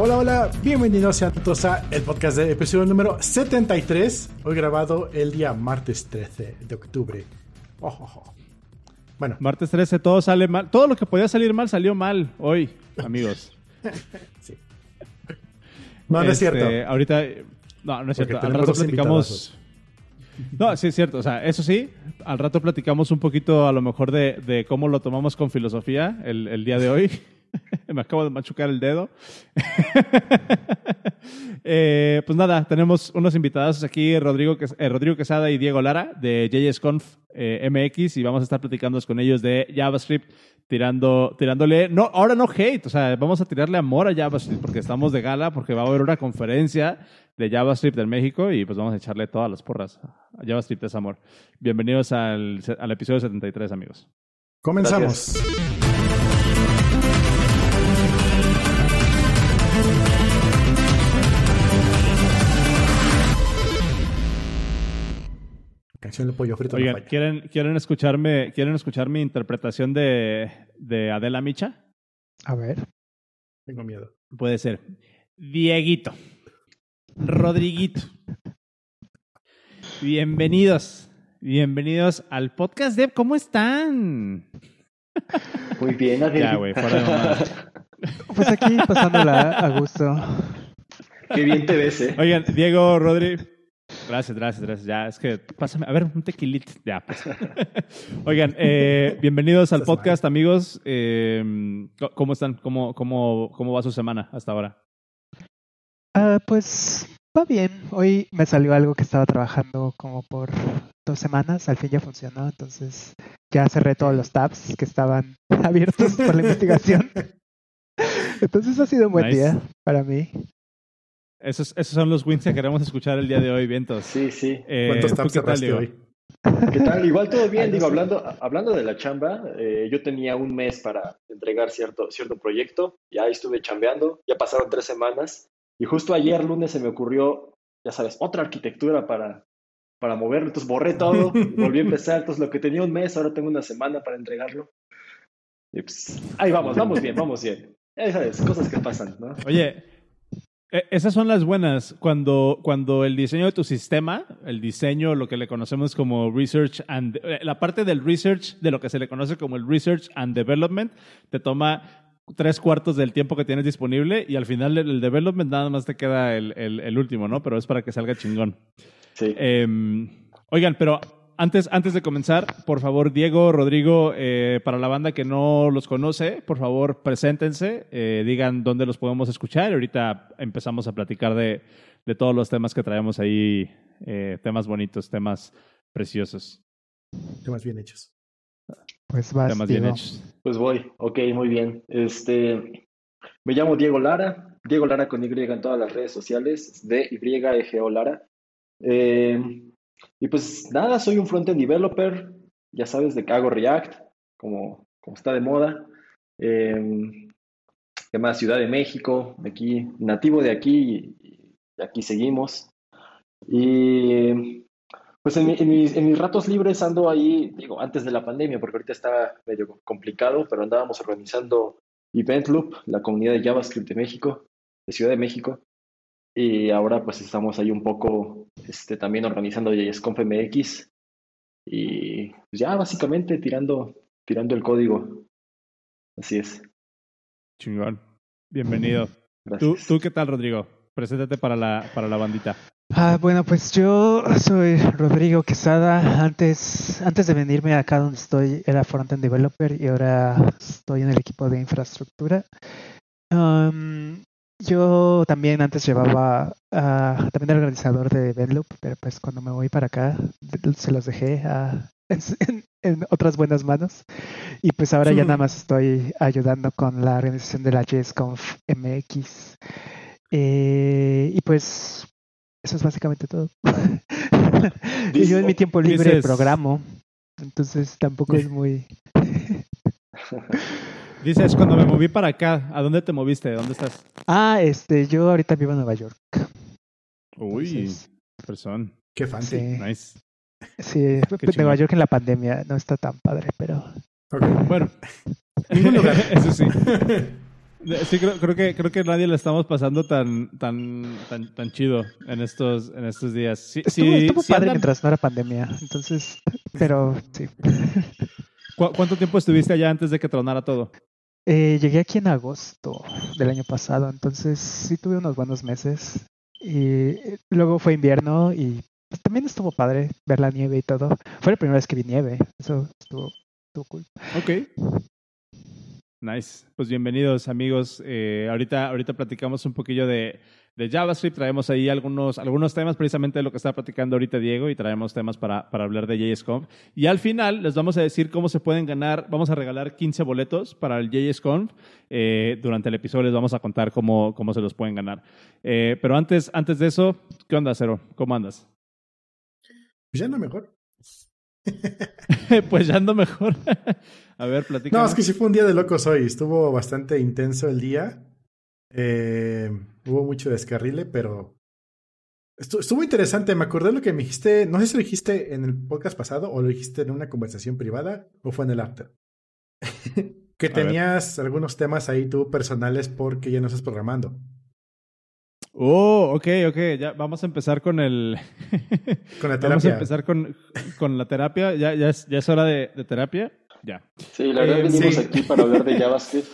Hola, hola, bienvenidos a todos a el podcast de episodio número 73, hoy grabado el día martes 13 de octubre. Oh, oh, oh. Bueno. Martes 13, todo sale mal. Todo lo que podía salir mal salió mal hoy, amigos. sí. No, no es este, cierto. Ahorita, no, no es cierto. Al rato platicamos. No, sí es cierto. O sea, eso sí, al rato platicamos un poquito a lo mejor de, de cómo lo tomamos con filosofía el, el día de hoy. Me acabo de machucar el dedo. Eh, pues nada, tenemos unos invitados aquí, Rodrigo, eh, Rodrigo Quesada y Diego Lara de JSConf eh, MX y vamos a estar platicando con ellos de JavaScript, tirando, tirándole, no, ahora no hate, o sea, vamos a tirarle amor a JavaScript porque estamos de gala, porque va a haber una conferencia de JavaScript en México y pues vamos a echarle todas las porras. A JavaScript es amor. Bienvenidos al, al episodio 73, amigos. Comenzamos. Canción de pollo frito. Oigan, ¿quieren, ¿quieren, escucharme, ¿quieren escuchar mi interpretación de, de Adela Micha? A ver. Tengo miedo. Puede ser. Dieguito. Rodriguito. Bienvenidos. Bienvenidos al podcast de ¿Cómo están? Muy bien, Adela. Ya, güey, fuera Pues aquí pasándola a gusto. Qué bien te ves, eh. Oigan, Diego, Rodri. Gracias, gracias, gracias. Ya, es que pásame, a ver, un tequilito. Ya, pues. Oigan, eh, bienvenidos al podcast, amigos. Eh, ¿Cómo están? ¿Cómo, cómo, ¿Cómo va su semana hasta ahora? Uh, pues va bien. Hoy me salió algo que estaba trabajando como por dos semanas. Al fin ya funcionó, entonces ya cerré todos los tabs que estaban abiertos por la investigación. Entonces ha sido un buen día para mí. Esos, esos son los wins que queremos escuchar el día de hoy, Vientos. Sí, sí. Eh, ¿Cuántos tabs cerraste hoy? ¿Qué tal? Igual todo bien. Digo, hablando, hablando de la chamba, eh, yo tenía un mes para entregar cierto, cierto proyecto. Ya estuve chambeando, ya pasaron tres semanas. Y justo ayer, lunes, se me ocurrió, ya sabes, otra arquitectura para, para moverlo. Entonces borré todo, volví a empezar. Entonces lo que tenía un mes, ahora tengo una semana para entregarlo. Y pues, ahí vamos, vamos bien, vamos bien. Ya sabes, cosas que pasan, ¿no? Oye, esas son las buenas. Cuando, cuando el diseño de tu sistema, el diseño, lo que le conocemos como research and, eh, la parte del research, de lo que se le conoce como el research and development, te toma tres cuartos del tiempo que tienes disponible y al final el development nada más te queda el, el, último, ¿no? Pero es para que salga chingón. Sí. Em, oigan, pero antes, antes de comenzar, por favor, Diego, Rodrigo, eh, para la banda que no los conoce, por favor, preséntense, eh, digan dónde los podemos escuchar. Ahorita empezamos a platicar de, de todos los temas que traemos ahí, eh, temas bonitos, temas preciosos. Temas bien hechos. Pues vas, Temas bien hechos. Pues voy, ok, muy bien. Este, me llamo Diego Lara, Diego Lara con Y en todas las redes sociales, de Y, O Lara. Eh, y pues nada, soy un frontend developer, ya sabes de que hago React, como, como está de moda. Eh, más? Ciudad de México, aquí, nativo de aquí, y, aquí seguimos. Y pues en, mis, en, mis, ratos libres ando ahí, digo, antes de la pandemia, porque ahorita estaba medio complicado, pero andábamos organizando Event Loop, la comunidad de JavaScript de México, de Ciudad de México. Y ahora pues estamos ahí un poco este, también organizando JSConf MX y pues, ya básicamente tirando, tirando el código. Así es. Chingón. Bienvenido. ¿Tú, ¿Tú qué tal, Rodrigo? Preséntate para la, para la bandita. Ah, bueno, pues yo soy Rodrigo Quesada. Antes, antes de venirme acá donde estoy, era frontend developer y ahora estoy en el equipo de infraestructura. Um, yo también antes llevaba, uh, también era organizador de Benloop, pero pues cuando me voy para acá se los dejé a, en, en, otras buenas manos. Y pues ahora ya nada más estoy ayudando con la organización de la JSConf MX. Eh, y pues eso es básicamente todo. y yo en mi tiempo libre programo, entonces tampoco es muy... Dices, cuando me moví para acá, ¿a dónde te moviste? ¿Dónde estás? Ah, este, yo ahorita vivo en Nueva York. Uy, Entonces, persona. Qué fancy. Sí. Nice. Sí, Qué Nueva York en la pandemia no está tan padre, pero. Okay. Bueno, ningún lugar. Eso sí. Sí, creo, creo, que, creo que nadie le estamos pasando tan, tan, tan, tan chido en estos, en estos días. Sí, estuvo, sí, estuvo sí padre andan- mientras no era pandemia, entonces, pero sí. ¿Cu- ¿Cuánto tiempo estuviste allá antes de que tronara todo? Eh, llegué aquí en agosto del año pasado, entonces sí tuve unos buenos meses. Y eh, luego fue invierno y pues, también estuvo padre ver la nieve y todo. Fue la primera vez que vi nieve, eso estuvo, estuvo cool. Ok. Nice. Pues bienvenidos amigos. Eh, ahorita, ahorita platicamos un poquillo de, de JavaScript. Traemos ahí algunos, algunos temas precisamente de lo que está platicando ahorita Diego y traemos temas para, para hablar de JSConf. Y al final les vamos a decir cómo se pueden ganar. Vamos a regalar 15 boletos para el JSConf. Eh, durante el episodio les vamos a contar cómo, cómo se los pueden ganar. Eh, pero antes, antes de eso, ¿qué onda, Cero? ¿Cómo andas? Pues ya no mejor. pues ya ando mejor. a ver, platica. No, es que sí fue un día de locos hoy. Estuvo bastante intenso el día. Eh, hubo mucho descarrile, pero estu- estuvo interesante. Me acordé lo que me dijiste. No sé si lo dijiste en el podcast pasado o lo dijiste en una conversación privada o fue en el after. que tenías algunos temas ahí tú personales porque ya no estás programando. Oh, ok, ok. Ya vamos a empezar con el. Con la vamos a terapia. empezar con, con la terapia. Ya, ya, es, ya es hora de, de terapia. Ya. Sí, la verdad Eh, venimos sí. aquí para hablar de JavaScript,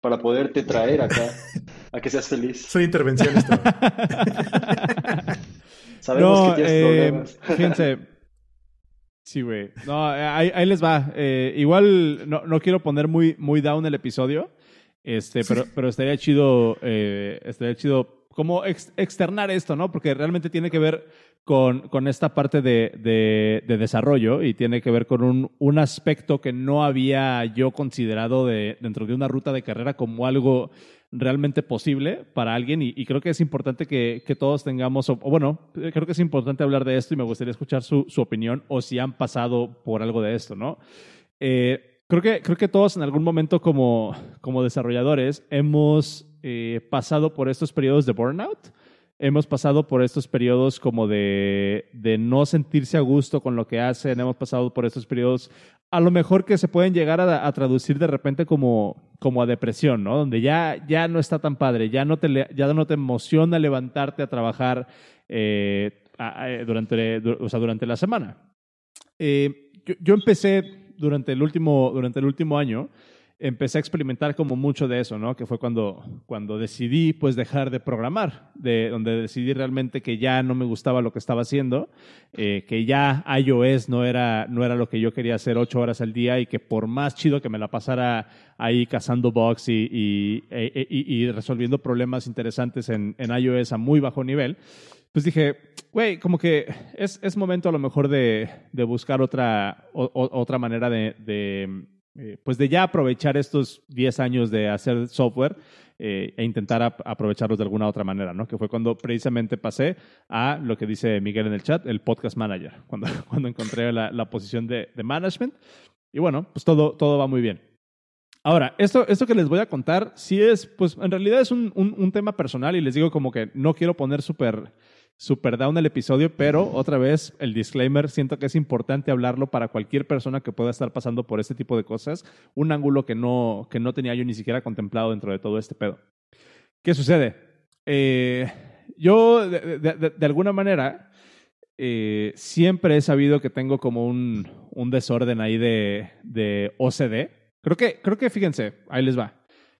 para poderte traer acá a que seas feliz. Son intervenciones. todo. Sabemos no, que tienes eh, problemas. fíjense. Sí, güey. No, ahí, ahí les va. Eh, igual no, no quiero poner muy, muy down el episodio, este, pero, pero estaría chido, eh, estaría chido como ex- externar esto, ¿no? Porque realmente tiene que ver con, con esta parte de, de- de desarrollo y tiene que ver con un, un aspecto que no había yo considerado de, dentro de una ruta de carrera como algo realmente posible para alguien y, y creo que es importante que, que todos tengamos, o, o bueno, eh, creo que es importante hablar de esto y me gustaría escuchar su, su opinión o si han pasado por algo de esto, ¿no? Eh, creo, que, creo que todos en algún momento como, como desarrolladores hemos eh, pasado por estos periodos de burnout, hemos pasado por estos periodos como de, de no sentirse a gusto con lo que hacen, hemos pasado por estos periodos a lo mejor que se pueden llegar a, traducir de repente como, como a depresión, ¿no? Donde ya, ya no está tan padre, ya no te, ya no te emociona levantarte a trabajar eh, durante, durante la semana. Eh, yo, yo empecé durante el, último, durante el último año, empecé a experimentar como mucho de eso, ¿no? Que fue cuando, cuando decidí pues dejar de programar, de, donde decidí realmente que ya no me gustaba lo que estaba haciendo, eh, que ya iOS no era, no era lo que yo quería hacer ocho horas al día y que por más chido que me la pasara ahí cazando bugs y, y, e- e- y- resolviendo problemas interesantes en, en iOS a muy bajo nivel, pues dije, güey, como que es, es momento a lo mejor de, de buscar otra, otra manera de, eh, pues de ya aprovechar estos 10 años de hacer software eh, e intentar ap- aprovecharlos de alguna otra manera, ¿no? Que fue cuando precisamente pasé a lo que dice Miguel en el chat, el podcast manager, cuando, cuando encontré la, la posición de, de management. Y bueno, pues todo, todo va muy bien. Ahora, esto, esto que les voy a contar, sí es, pues en realidad es un, un- un tema personal y les digo como que no quiero poner súper super down el episodio, pero otra vez el disclaimer, siento que es importante hablarlo para cualquier persona que pueda estar pasando por este tipo de cosas, un ángulo que no, que no tenía yo ni siquiera contemplado dentro de todo este pedo. ¿Qué sucede? Eh, yo, de, de- de- de alguna manera, eh, siempre he sabido que tengo como un, un desorden ahí de, de OCD. Creo que, creo que, fíjense, ahí les va.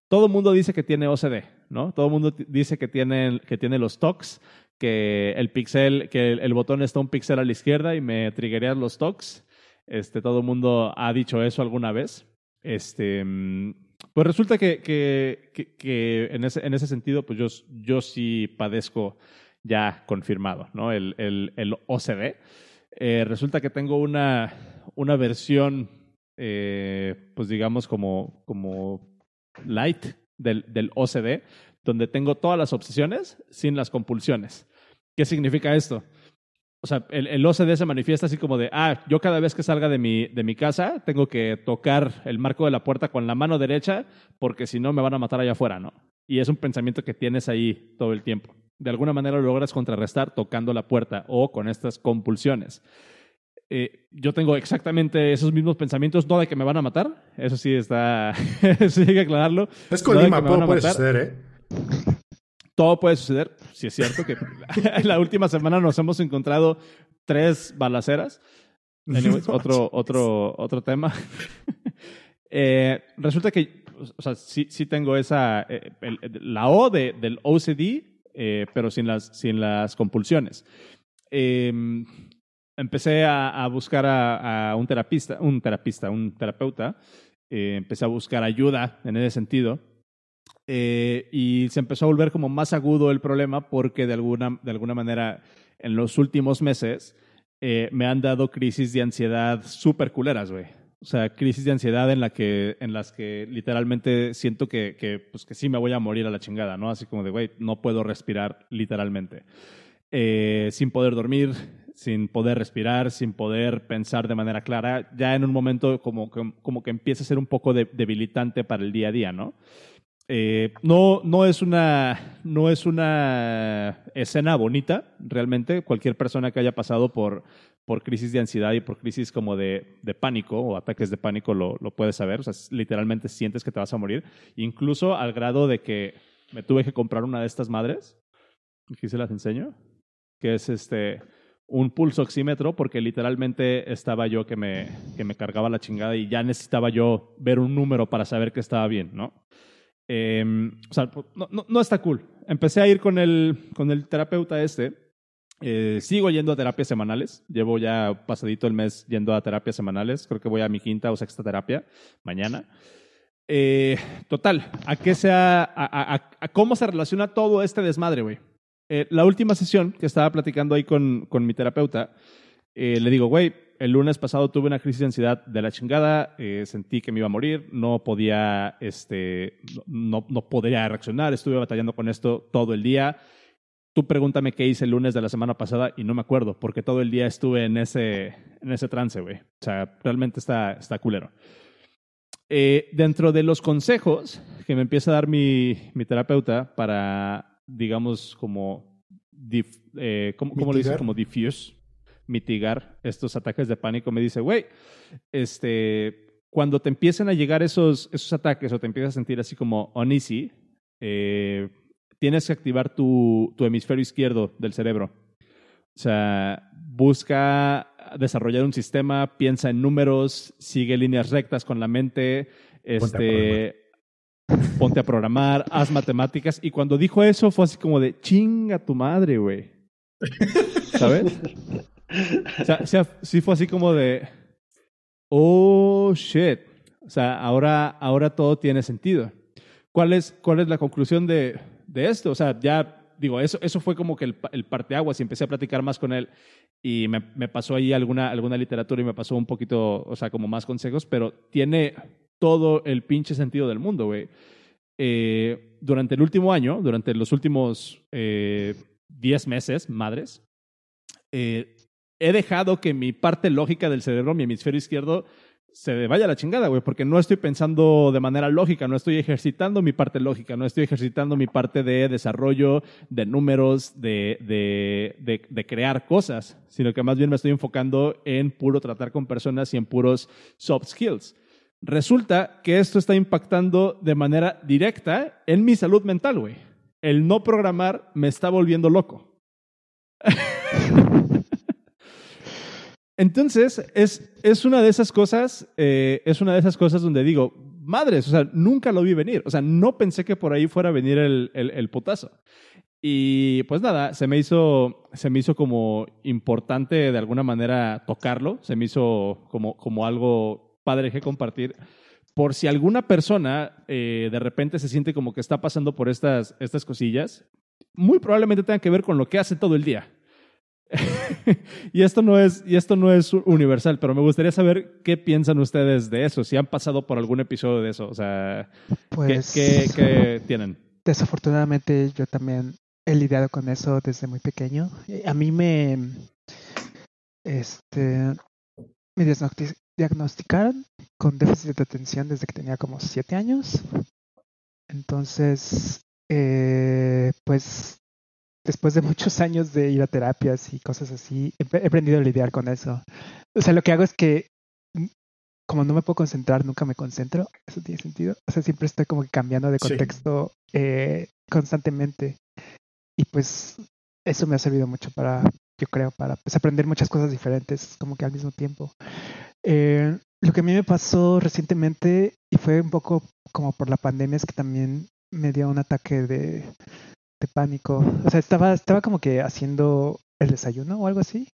Todo el mundo dice que tiene OCD, ¿no? Todo el mundo dice que tiene, que tiene los TOCs, que el pixel, que el, el botón está un pixel a la izquierda y me triggerían los TOCs. Este, todo el mundo ha dicho eso alguna vez. Este, mm, pues resulta que, que, que, que en, ese, en ese sentido, pues yo, yo sí padezco ya confirmado, ¿no? El, el, el OCD. Eh, resulta que tengo una, una versión, eh, pues digamos, como, como light del, del OCD, donde tengo todas las obsesiones sin las compulsiones. ¿Qué significa esto? O sea, el, el OCD se manifiesta así como de, ah, yo cada vez que salga de mi, de mi casa tengo que tocar el marco de la puerta con la mano derecha porque si no me van a matar allá afuera, ¿no? Y es un pensamiento que tienes ahí todo el tiempo. De alguna manera lo logras contrarrestar tocando la puerta o con estas compulsiones. Eh, yo tengo exactamente esos mismos pensamientos, no de que me van a matar, eso sí está, eso sí hay que aclararlo. Es No Colima, puede matar. suceder, ¿eh? Todo puede suceder, si es cierto que la última semana nos hemos encontrado tres balaceras. Anyways, otro, otro, otro tema. Eh, resulta que, o sea, sí, sí tengo esa, eh, el- la O de, del OCD, eh, pero sin las, sin las compulsiones. Eh, empecé a, a buscar a, a un terapista, un terapista, un terapeuta. Eh, empecé a buscar ayuda en ese sentido. Eh, y se empezó a volver como más agudo el problema porque de alguna, de alguna manera en los últimos meses eh, me han dado crisis de ansiedad súper culeras, güey. O sea, crisis de ansiedad en, la que, en las que literalmente siento que, que, pues, que sí me voy a morir a la chingada, ¿no? Así como de, güey, no puedo respirar literalmente. Eh, sin poder dormir, sin poder respirar, sin poder pensar de manera clara, ya en un momento como, que- como que empieza a ser un poco de- debilitante para el día a día, ¿no? Eh, no, no, es una, no es una escena bonita, realmente. Cualquier persona que haya pasado por, por crisis de ansiedad y por crisis como de, de pánico o ataques de pánico lo, lo puede saber. O literalmente sientes que te vas a morir. Incluso al grado de que me tuve que comprar una de estas madres. Aquí se las enseño. Que es este un pulso oxímetro porque literalmente estaba yo que me, que me cargaba la chingada y ya necesitaba yo ver un número para saber que estaba bien, ¿no? Eh, o sea, no, no, no está cool. Empecé a ir con el, con el terapeuta este. Eh, sigo yendo a terapias semanales. Llevo ya pasadito el mes yendo a terapias semanales. Creo que voy a mi quinta o sexta terapia mañana. Eh, total, ¿a qué sea, a, a- a cómo se relaciona todo este desmadre, güey? Eh, la última sesión que estaba platicando ahí con, con mi terapeuta, le digo, güey, el lunes pasado tuve una crisis de ansiedad de la chingada, eh, sentí que me iba a morir, no podía, este, no, no podría reaccionar, estuve batallando con esto todo el día. Tú pregúntame qué hice el lunes de la semana pasada y no me acuerdo, porque todo el día estuve en ese, en ese trance, güey. O sea, realmente está, está culero. Eh, dentro de los consejos que me empieza a dar mi, mi terapeuta para, digamos, como, dif- eh, ¿cómo, cómo lo dice? Como diffuse, mitigar estos ataques de pánico, me dice, güey, este, cuando te empiecen a llegar esos, esos ataques o te empiezas a sentir así como uneasy, eh, tienes que activar tu, tu hemisferio izquierdo del cerebro. O sea, busca desarrollar un sistema, piensa en números, sigue líneas rectas con la mente, este, ponte a programar, haz matemáticas. Y cuando dijo eso fue así como de chinga tu madre, güey. ¿Sabes? O sea, sea, sí fue así como de oh shit. O sea, ahora, ahora todo tiene sentido. ¿Cuál es, cuál es la conclusión de, de esto? O sea, ya digo, eso, eso fue como que el, el parteaguas y empecé a platicar más con él y me, me pasó ahí alguna, alguna literatura y me pasó un poquito, o sea, como más consejos, pero tiene todo el pinche sentido del mundo, güey. Eh, durante el último año, durante los últimos eh, 10 meses, madres, eh, he dejado que mi parte lógica del cerebro, mi hemisferio izquierdo, se vaya a la chingada, güey, porque no estoy pensando de manera lógica, no estoy ejercitando mi parte lógica, no estoy ejercitando mi parte de desarrollo, de números, de, de, de, de crear cosas, sino que más bien me estoy enfocando en puro tratar con personas y en puros soft skills. Resulta que esto está impactando de manera directa en mi salud mental, güey. El no programar me está volviendo loco. Entonces, es, es una de esas cosas, eh, es una de esas cosas donde digo, madres, o sea, nunca lo vi venir. O sea, no pensé que por ahí fuera a venir el, el, putazo. Y pues nada, se me hizo, se me hizo como importante de alguna manera tocarlo, se me hizo como, como algo padre que compartir. Por si alguna persona eh, de repente se siente como que está pasando por estas, estas cosillas, muy probablemente tenga que ver con lo que hace todo el día. y esto no es y esto no es universal, pero me gustaría saber qué piensan ustedes de eso, si han pasado por algún episodio de eso, o sea, ¿qué, Pues qué, qué tienen? desafortunadamente yo también he lidiado con eso desde muy pequeño. A mí me este me diagnosti- diagnosticaron con déficit de atención desde que tenía como siete años. Entonces, eh, pues después de muchos años de ir a terapias y cosas así, he, aprendido a lidiar con eso. O sea, lo que hago es que mm, como no me puedo concentrar, nunca me concentro. ¿Eso tiene sentido? O sea, siempre estoy como que cambiando de Sí. contexto eh, constantemente. Y pues eso me ha servido mucho para, yo creo, para pues, aprender muchas cosas diferentes como que al mismo tiempo. Eh, lo que a mí me pasó recientemente, y fue un poco como por la pandemia, es que también me dio un ataque de, de pánico. O sea, estaba, estaba como que haciendo el desayuno o algo así.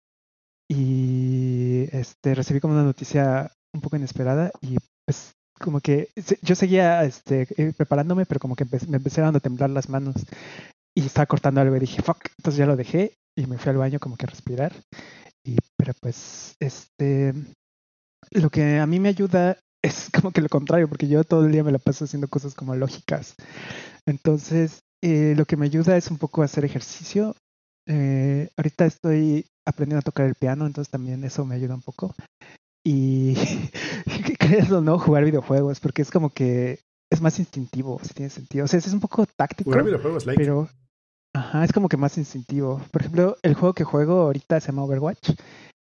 Y este recibí como una noticia un poco inesperada y pues como que yo seguía este, eh, preparándome, pero como que me empezaron a temblar las manos y estaba cortando algo y dije, fuck, entonces ya lo dejé y me fui al baño como que a respirar. Y, pero pues, este, lo que a mí me ayuda es como que lo contrario, porque yo todo el día me la paso haciendo cosas como lógicas. Entonces, eh, lo que me ayuda es un poco hacer ejercicio. Eh, ahorita estoy aprendiendo a tocar el piano, entonces también eso me ayuda un poco. Y crees o no, jugar videojuegos, porque es como que es más instintivo, si tiene sentido. O sea, es un poco táctico, Jugar videojuegos, like. pero ajá, es como que más instintivo. Por ejemplo, el juego que juego ahorita se llama Overwatch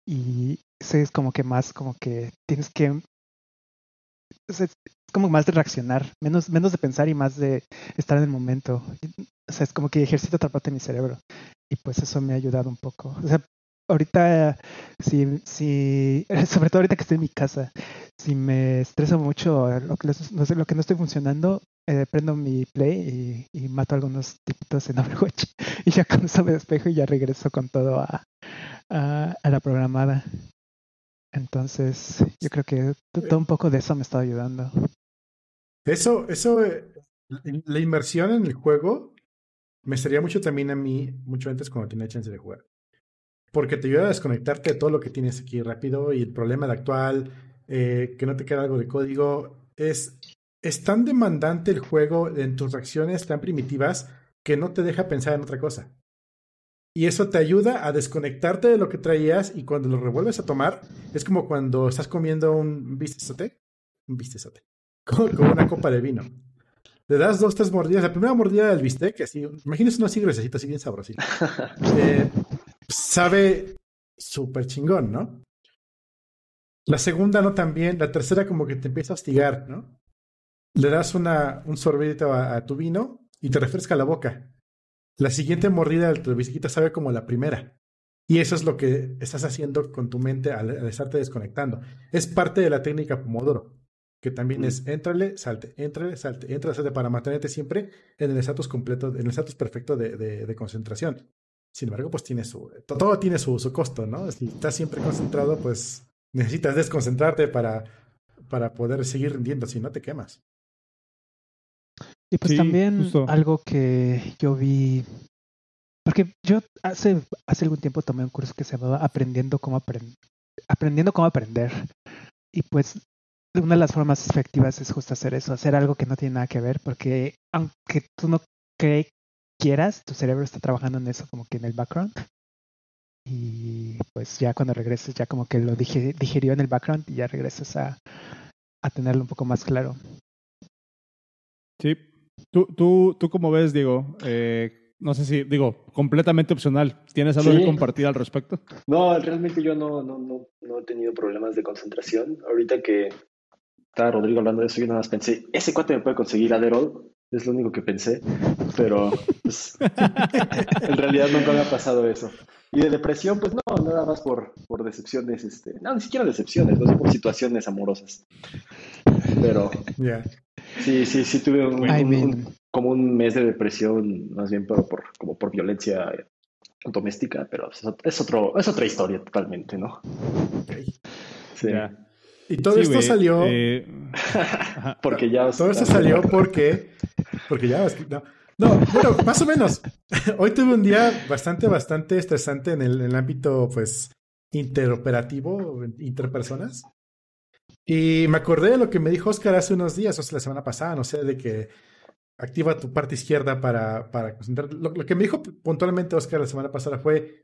y ese es como que más como que tienes que o sea, es como más de reaccionar, menos menos de pensar y más de estar en el momento. O sea, es como que ejercito otra parte de mi cerebro y pues eso me ha ayudado un poco. O sea, ahorita si si sobre todo ahorita que estoy en mi casa, si me estreso mucho lo que no, lo que no estoy funcionando, eh, prendo mi play y, mato a algunos tipitos en Overwatch y ya con eso me despejo y ya regreso con todo a, a, a la programada. Entonces, yo creo que todo un poco de eso me está ayudando. Eso, eso, eh, la inmersión en el juego me estaría mucho también a mí, mucho antes cuando tenía chance de jugar. Porque te ayuda a desconectarte de todo lo que tienes aquí rápido y el problema de actual, eh, que no te queda algo de código, es, es tan demandante el juego en tus reacciones tan primitivas que no te deja pensar en otra cosa. Y eso te ayuda a desconectarte de lo que traías y cuando lo revuelves a tomar, es como cuando estás comiendo un bistezote, un bistezote, con, con una copa de vino. Le das dos, tres mordidas. La primera mordida del bistec, así, imagínese uno así gruesecito, así bien sabrosito. Eh, sabe súper chingón, ¿no? La segunda no tan bien, la tercera como que te empieza a hostigar, ¿no? Le das una, un sorbito a, a tu vino y te refresca la boca. La siguiente mordida del bistequito sabe como la primera. Y eso es lo que estás haciendo con tu mente al, al estarte desconectando. Es parte de la técnica Pomodoro, que también mm. es éntrale, salte, éntrale, salte, éntrale, salte, para mantenerte siempre en el estatus completo, en el estatus perfecto de, de, de concentración. Sin embargo, pues tiene su, todo tiene su, su, costo, ¿no? Si estás siempre concentrado, pues necesitas desconcentrarte para, para poder seguir rindiendo, si no te quemas. Y pues sí, también justo. algo que yo vi, porque yo hace, hace algún tiempo tomé un curso que se llamaba Aprendiendo cómo, aprend Aprendiendo cómo aprender. Y pues una de las formas efectivas es justo hacer eso, hacer algo que no tiene nada que ver, porque aunque tú no cre quieras, tu cerebro está trabajando en eso como que en el background. Y pues ya cuando regreses, ya como que lo digirió en el background y ya regresas a, a tenerlo un poco más claro. Sí. ¿Tú, tú, tú cómo ves, Diego? Eh, no sé si, digo, completamente opcional. ¿Tienes algo sí. que compartir al respecto? No, realmente yo no, no, no, no he tenido problemas de concentración. Ahorita que estaba Rodrigo hablando de eso, yo nada más pensé, ese cuate me puede conseguir Adderall. Es lo único que pensé, pero pues, en realidad nunca me ha pasado eso. Y de depresión, pues no, nada más por, por decepciones, este, no, ni siquiera decepciones, no sé, por situaciones amorosas. Pero yeah. sí, sí, sí tuve un, un, un, como un mes de depresión, más bien pero por, como por violencia doméstica, pero es, otro, es otra historia totalmente, ¿no? Okay. Sí. Yeah. Y todo sí, esto wey, salió. Eh... porque ya. Todo esto salió porque. Porque ya. No, no, bueno, más o menos. Hoy tuve un día bastante, bastante estresante en el, en el ámbito, pues, interoperativo, interpersonas. Y me acordé de lo que me dijo Oscar hace unos días, o sea, la semana pasada, no sé, de que activa tu parte izquierda para, para concentrar. Lo, lo que me dijo puntualmente Oscar la semana pasada fue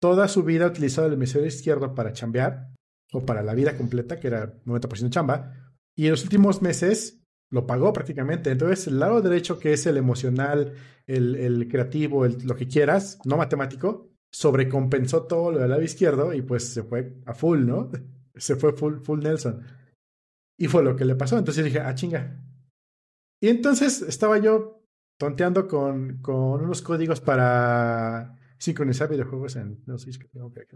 toda su vida ha utilizado el hemisferio izquierdo para chambear o para la vida completa, que era 90% chamba, y en los últimos meses lo pagó prácticamente. Entonces, el lado derecho, que es el emocional, el, el creativo, el, lo que quieras, no matemático, sobrecompensó todo lo del lado izquierdo y pues se fue a full, ¿no? Se fue full, full Nelson. Y fue lo que le pasó. Entonces dije, ah, chinga. Y entonces estaba yo tonteando con, con unos códigos para sincronizar videojuegos en no sé, que tengo que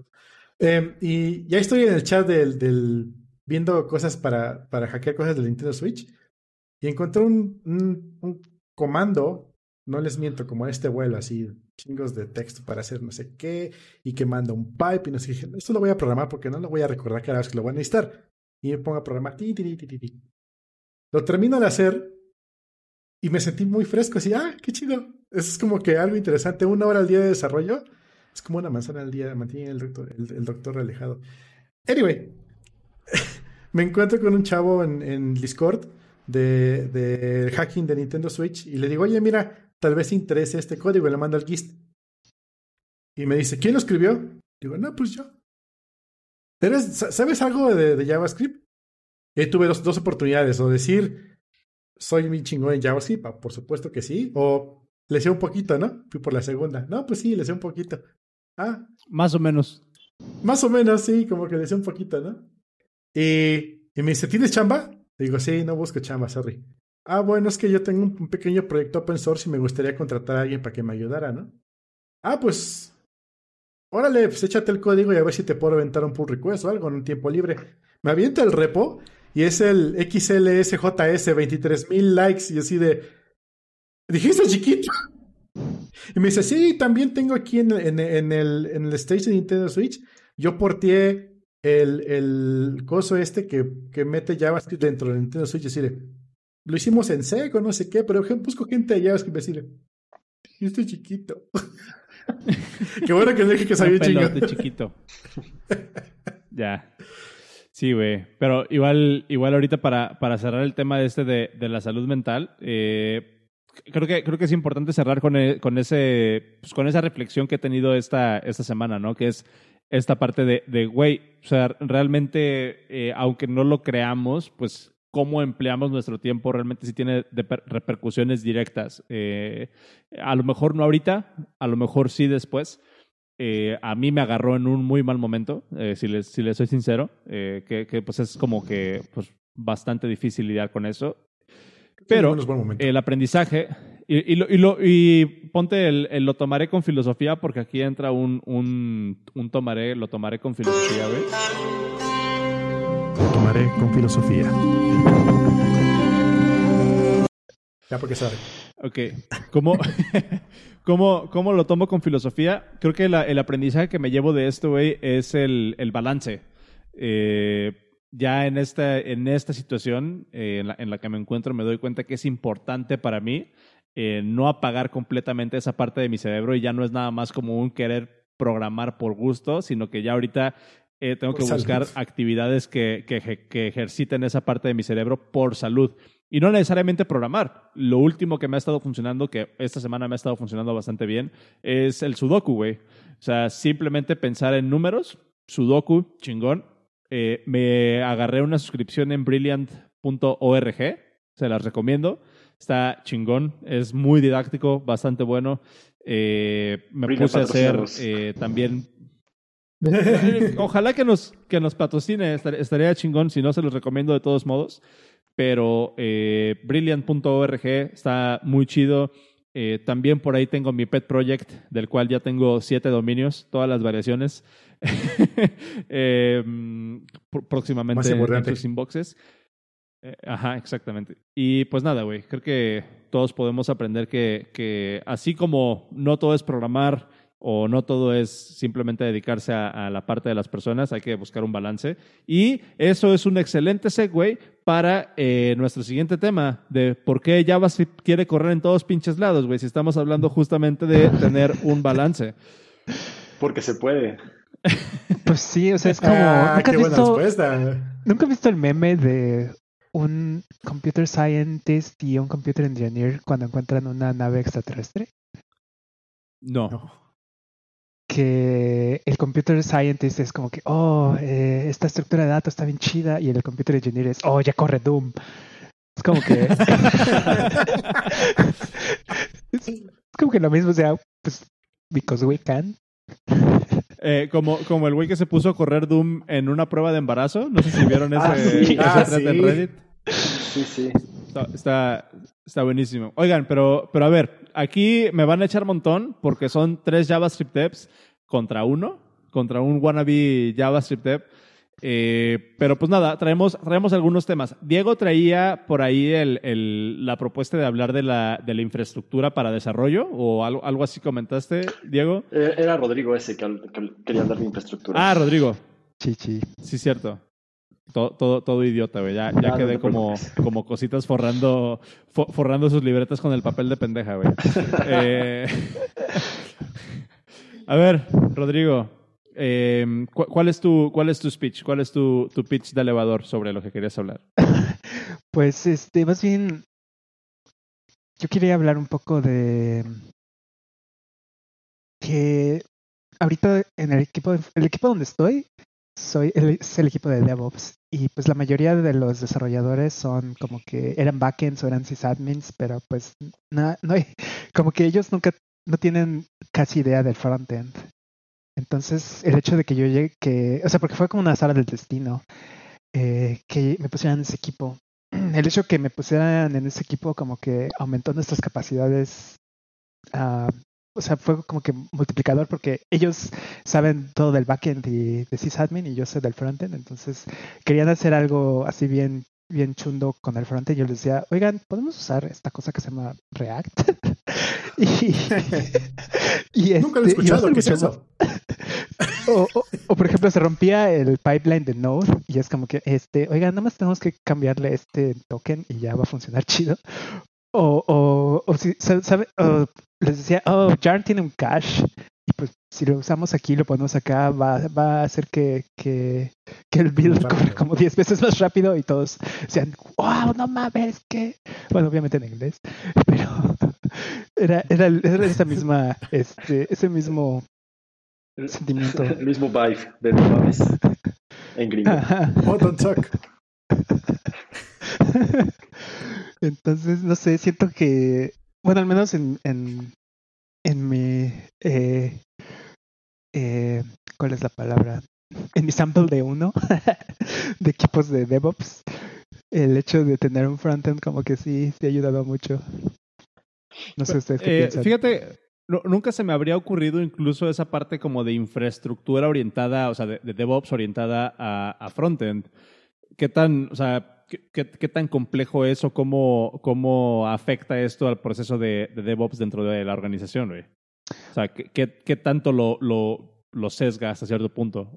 eh, y ya estoy en el chat del, del viendo cosas para, para hackear cosas del Nintendo Switch y encontré un, un, un, comando, no les miento, como este vuelo, así, chingos de texto para hacer no sé qué, y que manda un pipe, y no sé qué. Esto lo voy a programar porque no lo voy a recordar cada vez que lo voy a necesitar. Y me pongo a programar. Ti, ti, ti, Lo termino de hacer y me sentí muy fresco, así, ah, qué chido. Eso es como que algo interesante. Una hora al día de desarrollo es como una manzana al día, mantiene el doctor, el, doctor alejado. Anyway, me encuentro con un chavo en, en Discord de, de, hacking de Nintendo Switch y le digo, oye, mira, tal vez interese este código y le mando al GIST. Y me dice, ¿quién lo escribió? Digo, no, pues yo. ¿Eres, ¿Sabes algo de, de JavaScript? Y tuve dos, dos, oportunidades, o decir, soy mi chingón en JavaScript, ah, por supuesto que sí, o le sé un poquito, ¿no? Fui por la segunda. No, pues sí, le sé un poquito. Ah. Más o menos. Más o menos, sí, como que le sé un poquito, ¿no? Y, y me dice, ¿tienes chamba? Digo, sí, no busco chamba, sorry. Ah, bueno, es que yo tengo un pequeño proyecto open source y me gustaría contratar a alguien para que me ayudara, ¿no? Ah, pues. Órale, pues échate el código y a ver si te puedo aventar un pull request o algo en un tiempo libre. Me avienta el repo y es el XLSJS, 23 likes y así de. Dijiste chiquito. Y me dice, sí, también tengo aquí en, en, en el, en el stage de Nintendo Switch. Yo porteé el, el coso este que, que mete JavaScript dentro del Nintendo Switch y decirle, lo hicimos en seco, no sé qué, pero busco gente de JavaScript y decirle, yo estoy chiquito. qué bueno que dije que sabía de chiquito. ya. Sí, güey. Pero igual, igual ahorita para, para cerrar el tema este de, de la salud mental, eh, creo que, creo que es importante cerrar con, el, con, ese, pues con esa reflexión que he tenido esta, esta semana, ¿no? Que es esta parte de, de güey, o sea, realmente, eh, aunque no lo creamos, pues cómo empleamos nuestro tiempo realmente sí tiene repercusiones directas. Eh, a lo mejor no ahorita, a lo mejor sí después. Eh, a mí me agarró en un muy mal momento, si, les, si les soy sincero, que, que, pues es como que pues, bastante difícil lidiar con eso. Pero el aprendizaje, y, y, lo, y, lo, y ponte el, el, lo tomaré con filosofía, porque aquí entra un, un, un tomaré, lo tomaré con filosofía, güey. Lo tomaré con filosofía. Ya porque sabe. Ok. ¿Cómo, ¿Cómo, ¿Cómo, lo tomo con filosofía? Creo que la, el aprendizaje que me llevo de esto, güey, es el, el balance. Eh, ya en esta, en esta situación eh, en, la, en, la, que me encuentro me doy cuenta que es importante para mí eh, no apagar completamente esa parte de mi cerebro y ya no es nada más como un querer programar por gusto, sino que ya ahorita eh, tengo que buscar actividades que, que, que, ejerciten esa parte de mi cerebro por salud. Y no necesariamente programar. Lo último que me ha estado funcionando, que esta semana me ha estado funcionando bastante bien, es el Sudoku, güey. O sea, simplemente pensar en números, Sudoku, chingón, eh, me agarré una suscripción en brilliant.org, se las recomiendo. Está chingón, es muy didáctico, bastante bueno. Eh, me Brilliant puse a hacer eh, también. Ojalá que nos, que nos patrocine, estaría chingón, si no se los recomiendo de todos modos. Pero eh, brilliant.org está muy chido. Eh, también por ahí tengo mi pet project, del cual ya tengo siete dominios, todas las variaciones. eh, próximamente en sus inboxes. Eh, ajá, exactamente. Y pues nada, güey, creo que todos podemos aprender que, que así como no todo es programar o no todo es simplemente dedicarse a, a, la parte de las personas, hay que buscar un balance. Y eso es un excelente segue para eh, nuestro siguiente tema de por qué JavaScript quiere correr en todos pinches lados, güey, si estamos hablando justamente de tener un balance. Porque se puede. Pues sí, o sea, es como... Ah, ¿nunca, qué has buena visto, respuesta. ¿Nunca has visto el meme de un computer scientist y un computer engineer cuando encuentran una nave extraterrestre? No. no que el computer scientist es como que, oh, eh, esta estructura de datos está bien chida, y el computer engineer es, oh, ya corre Doom. Es como que. es como que lo mismo, o sea, pues, because we can. Eh, como, como el güey que se puso a correr Doom en una prueba de embarazo. No sé si vieron ese, Ah, sí. ese Ah, thread sí. en Reddit. Sí, sí. Está, está, está buenísimo. Oigan, pero, pero a ver, aquí me van a echar montón porque son tres JavaScript devs contra uno, contra un wannabe JavaScript dev. Eh, pero pues nada, traemos, traemos algunos temas. Diego traía por ahí el, el- la propuesta de hablar de la, de la infraestructura para desarrollo o algo, algo así comentaste, Diego. Eh, Era Rodrigo ese que, que quería hablar de infraestructura. Ah, Rodrigo. Chichi. Sí, cierto. Todo, todo, todo idiota, güey. Ya, ya no quedé como, como cositas forrando, fo- forrando sus libretas con el papel de pendeja, güey. Eh, a ver, Rodrigo, eh, cu- ¿cuál, es tu, ¿cuál es tu speech? ¿Cuál es tu, tu pitch de elevador sobre lo que querías hablar? Pues, este, más bien, yo quería hablar un poco de que ahorita en el equipo, el equipo donde estoy, soy el, es el equipo de DevOps y pues la mayoría de los desarrolladores son como que eran backends o eran sysadmins, pero pues no, hay, como que ellos nunca no tienen casi idea del frontend. Entonces, el hecho de que yo llegue, que, o sea, porque fue como una sala del destino, eh, que me pusieran en ese equipo. El hecho que me pusieran en ese equipo como que aumentó nuestras capacidades. ah, o sea, fue como que multiplicador porque ellos saben todo del backend y de sysadmin y yo sé del frontend. Entonces, querían hacer algo así bien bien chundo con el frontend. Yo les decía, oigan, ¿podemos usar esta cosa que se llama React? y, y Nunca lo he este, escuchado. ¿Qué es eso? o, o- o, por ejemplo, se rompía el pipeline de Node y es como que, este, oiga, nada más tenemos que cambiarle este token y ya va a funcionar chido. O, o, o si, sa- sabe, o les decía, oh, Yarn tiene un cache y pues si lo usamos aquí, lo ponemos acá, va, va a hacer que, que, que el build corra como 10 veces más rápido y todos decían, wow, no mames, que... Bueno, obviamente en inglés, pero era, era, era esa misma, este, ese mismo sentimiento. El mismo vibe de no mames en gringo. Ajá. Oh, don't suck. Entonces, no sé, siento que, bueno, al menos en, en, en mi, eh, eh, ¿cuál es la palabra? En mi sample de uno, de equipos de DevOps, el hecho de tener un frontend como que sí, sí ha ayudado mucho. No sé ustedes qué Eh, piensan. fíjate, nu- nunca se me habría ocurrido incluso esa parte como de infraestructura orientada, o sea, de, de DevOps orientada a, a frontend. ¿Qué tan, o sea, qué, qué- tan complejo es o cómo, cómo afecta esto al proceso de, de DevOps dentro de la organización, güey? O sea, ¿qué, qué, tanto lo, lo, lo sesga hasta cierto punto?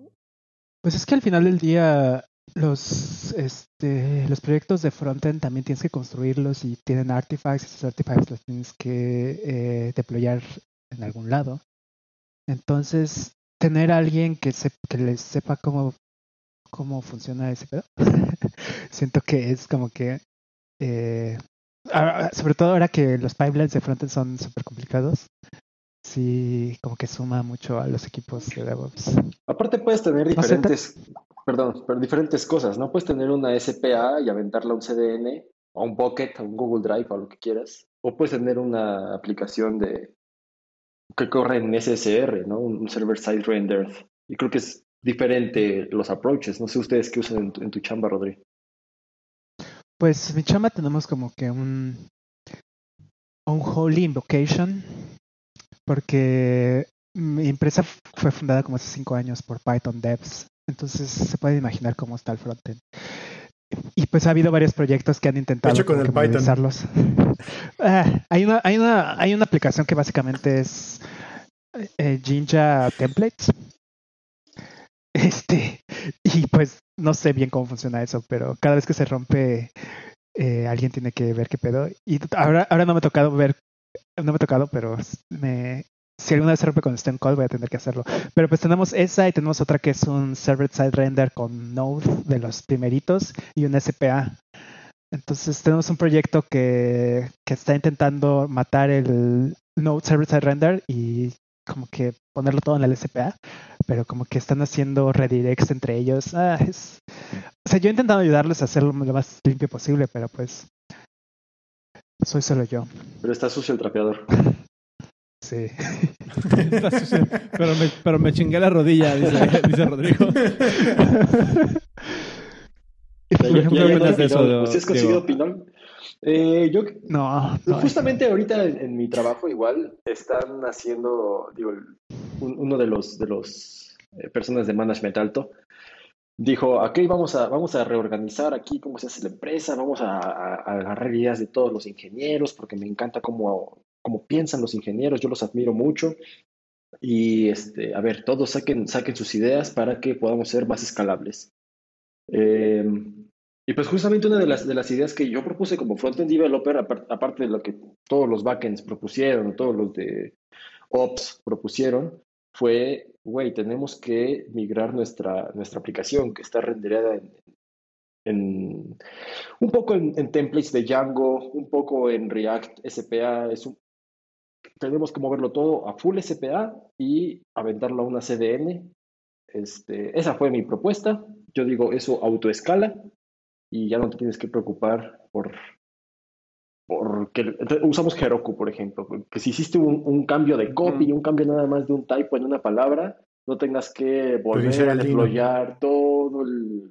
Pues es que al final del día los este los proyectos de frontend también tienes que construirlos y tienen artifacts, esos artifacts los tienes que eh, deployar en algún lado. Entonces, tener a alguien que se, que les sepa cómo cómo funciona ese pedo, siento que es como que eh, ahora- sobre todo ahora que los pipelines de frontend son súper complicados, sí como que suma mucho a los equipos de DevOps. Aparte puedes tener No sé, diferentes, perdón, pero diferentes cosas, ¿no? Puedes tener una SPA y aventarla a un CDN, a un Bucket, a un Google Drive, a lo que quieras. O puedes tener una aplicación de que corre en SSR, ¿no? Un Server Side Rendered. Y creo que es diferente los approaches. No sé ustedes qué usan en tu, en tu chamba, Rodri. Pues en mi chamba tenemos como que un, un holy invocation, porque mi empresa fue fundada como hace cinco años por Python Devs, entonces se puede imaginar cómo está el frontend. Y pues ha habido varios proyectos que han intentado Hecho con como el que Python. modernizarlos. Ah, hay una, hay una, hay una aplicación que básicamente es eh, Jinja Templates. Este, y pues no sé bien cómo funciona eso, pero cada vez que se rompe, eh, alguien tiene que ver qué pedo. Y ahora, ahora no me ha tocado ver, no me ha tocado, pero me, si alguna vez se rompe con Stone Cold voy a tener que hacerlo. Pero pues tenemos esa y tenemos otra que es un server side render con Node de los primeritos y un SPA. Entonces tenemos un proyecto que, que está intentando matar el Node server side render y como que ponerlo todo en el SPA, pero como que están haciendo redirects entre ellos. Ah, es... O sea, yo he intentado ayudarles a hacerlo lo más limpio posible, pero pues soy solo yo. Pero está sucio el trapeador. Sí. pero, me, pero me chingué la rodilla, dice, dice Rodrigo. ¿Y por ejemplo, ya, ya, de eso, ¿Usted has conseguido pinol? Eh, yo, no, no, justamente ahorita en, en, mi trabajo igual están haciendo, digo, un, uno de los de los eh, personas de management alto dijo, aquí vamos a, vamos a reorganizar aquí cómo se hace la empresa, vamos a, a, a agarrar ideas de todos los ingenieros, porque me encanta cómo, cómo piensan los ingenieros, yo los admiro mucho. Y este, a ver, todos saquen, saquen sus ideas para que podamos ser más escalables. Eh, y pues justamente una de las, de las ideas que yo propuse como frontend developer, aparte de lo que todos los backends propusieron, todos los de Ops propusieron, fue, güey, tenemos que migrar nuestra, nuestra aplicación que está rendereada en, un poco en, templates de Django, un poco en React SPA, es tenemos que moverlo todo a full SPA y aventarlo a una CDN. Este, esa fue mi propuesta. Yo digo, eso autoescala y ya no te tienes que preocupar por porque usamos Heroku, por ejemplo, que si hiciste un, un cambio de copy, un cambio nada más de un typo en una palabra, no tengas que volver a deployar todo el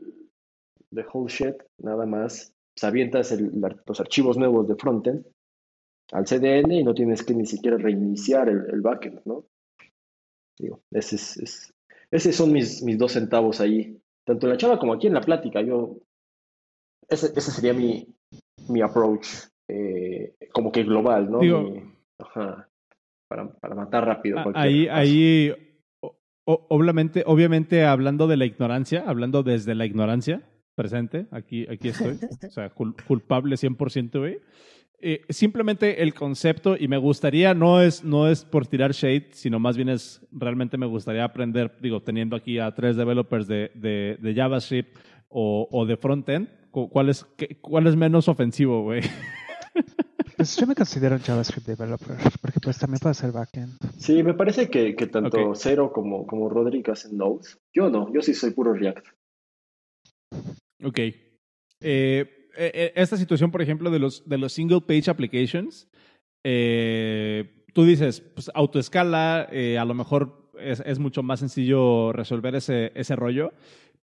the whole shit, nada más. Pues avientas el, los archivos nuevos de frontend al CDN y no tienes que ni siquiera reiniciar el, el backend, ¿no? Digo, ese es, es, esos son mis, mis dos centavos ahí, tanto en la chava como aquí en la plática. Yo ese, ese sería mi, mi approach, eh, como que global, ¿no? Digo, mi, ajá, para, para, matar rápido. Ahí, caso. ahí o, obviamente, obviamente hablando de la ignorancia, hablando desde la ignorancia presente, aquí, aquí estoy, o sea, cul culpable 100%, güey. Eh, simplemente el concepto, y me gustaría, no es, no es por tirar shade, sino más bien es, realmente me gustaría aprender, digo, teniendo aquí a tres developers de, de, de JavaScript o, o de frontend, ¿Cuál es, qué, cuál es menos ofensivo, güey? Pues yo me considero un JavaScript developer, porque pues también puedo hacer backend. Sí, me parece que, que tanto okay. Cero como, como Rodrigo hacen Node. Yo no, yo sí soy puro React. Ok. Eh, esta situación, por ejemplo, de los, de los single page applications, eh, tú dices, pues autoescala, eh, a lo mejor es, es, mucho más sencillo resolver ese, ese rollo.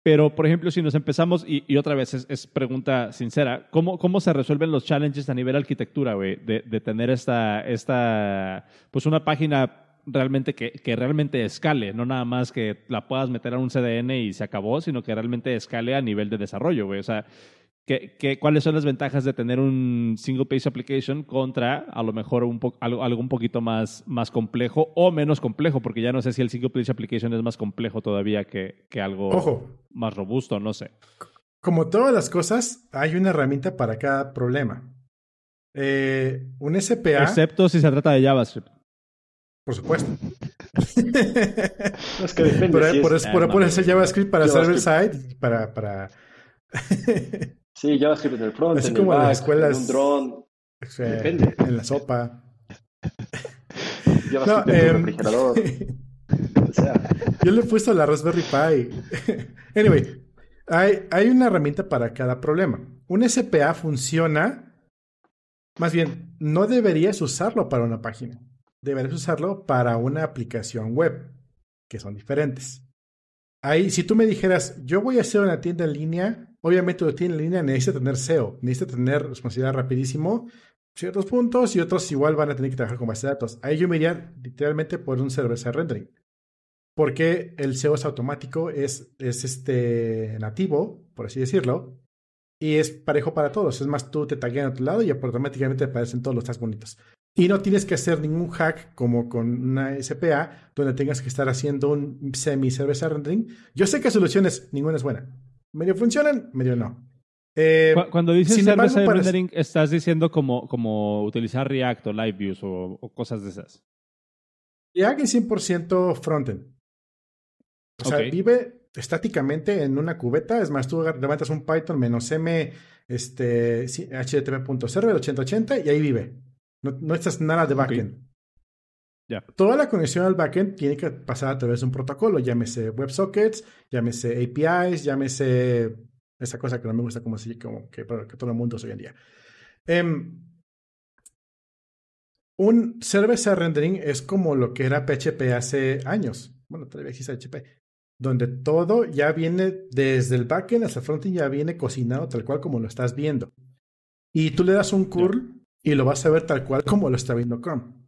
Pero, por ejemplo, si nos empezamos, y, otra vez es, es, pregunta sincera, ¿cómo, ¿cómo se resuelven los challenges a nivel arquitectura, güey? De, de, tener esta, esta, pues una página realmente que, que, realmente escale, no nada más que la puedas meter a un CDN y se acabó, sino que realmente escale a nivel de desarrollo, güey. O sea, ¿qué, qué, cuáles son las ventajas de tener un single page application contra a lo mejor un po algo, algo un poquito más, más complejo o menos complejo? Porque ya no sé si el single page application es más complejo todavía que, que algo Ojo. más robusto, no sé. Como todas las cosas, hay una herramienta para cada problema. Eh, un SPA. Excepto si se trata de JavaScript. Por supuesto. es que depende. Por, si por, es, por, por ponerse JavaScript para server side, para. para... sí, JavaScript en el front. Así en como el back, las escuelas. En un drone. O sea, depende. En la sopa. JavaScript no, en eh, el refrigerador. o sea. Yo le he puesto la Raspberry Pi. anyway, hay, hay una herramienta para cada problema. Un SPA funciona. Más bien, no deberías usarlo para una página deberías usarlo para una aplicación web, que son diferentes. Ahí, si tú me dijeras, yo voy a hacer una tienda en línea, obviamente tienda en línea necesita tener SEO, necesita tener responsabilidad rapidísimo, ciertos puntos y otros igual van a tener que trabajar con base de datos. Ahí yo me iría literalmente por un server-side rendering. Porque el SEO es automático, es, es este nativo, por así decirlo, y es parejo para todos. Es más, tú te taguean a tu lado y automáticamente te aparecen todos los tags bonitos. Y no tienes que hacer ningún hack como con una SPA donde tengas que estar haciendo un semi-service rendering. Yo sé que soluciones ninguna es buena. Medio funcionan, medio no. Eh, Cuando dices service side rendering, estás diciendo como, como utilizar React o LiveViews o, o cosas de esas. React es 100% frontend. O sea, okay. vive estáticamente en una cubeta. Es más, tú levantas un Python menos m este, http.server 8080 y ahí vive. No, no estás nada de backend. Okay. Ya. Toda la conexión al backend tiene que pasar a través de un protocolo, llámese WebSockets, llámese APIs, llámese esa cosa que no me gusta como, si, como que, que todo el mundo usa hoy en día. Em, un server-side rendering es como lo que era PHP hace años. Bueno, todavía existe PHP. Donde todo ya viene desde el backend hasta el frontend, ya viene cocinado tal cual como lo estás viendo. Y tú le das un curl y lo vas a ver tal cual como lo está viendo Chrome.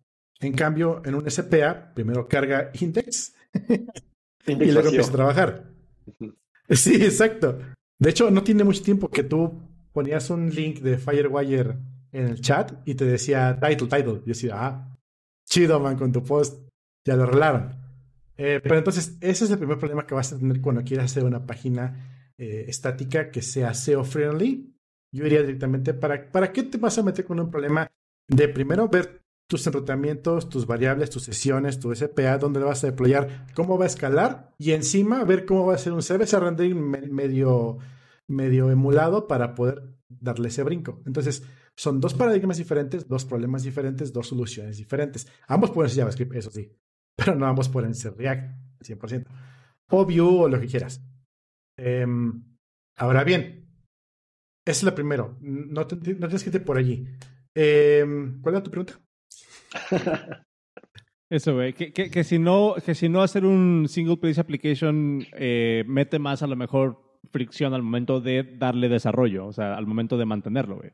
En cambio, en un SPA, primero carga index y luego empieza a trabajar. Sí, exacto. De hecho, no tiene mucho tiempo que tú ponías un link de Firewire en el chat y te decía title, title. Y yo decía, ah, chido, man, con tu post. Ya lo arreglaron. Eh, pero entonces, ese es el primer problema que vas a tener cuando quieras hacer una página eh, estática que sea SEO friendly. Yo iría directamente para, ¿para qué te vas a meter con un problema de primero ver tus enrutamientos, tus variables, tus sesiones, tu SPA, dónde lo vas a deployar, cómo va a escalar y encima ver cómo va a ser un service rendering medio, medio emulado para poder darle ese brinco. Entonces, son dos paradigmas diferentes, dos problemas diferentes, dos soluciones diferentes. Ambos pueden ser JavaScript, eso sí, pero no ambos pueden ser React, 100%. O Vue o lo que quieras. Em, ahora bien, es lo primero. No, tienes que irte por allí. Em, ¿Cuál era tu pregunta? Eso, güey. Que, que, si no, que si no hacer un single page application eh, mete más a lo mejor fricción al momento de darle desarrollo, o sea, al momento de mantenerlo, güey.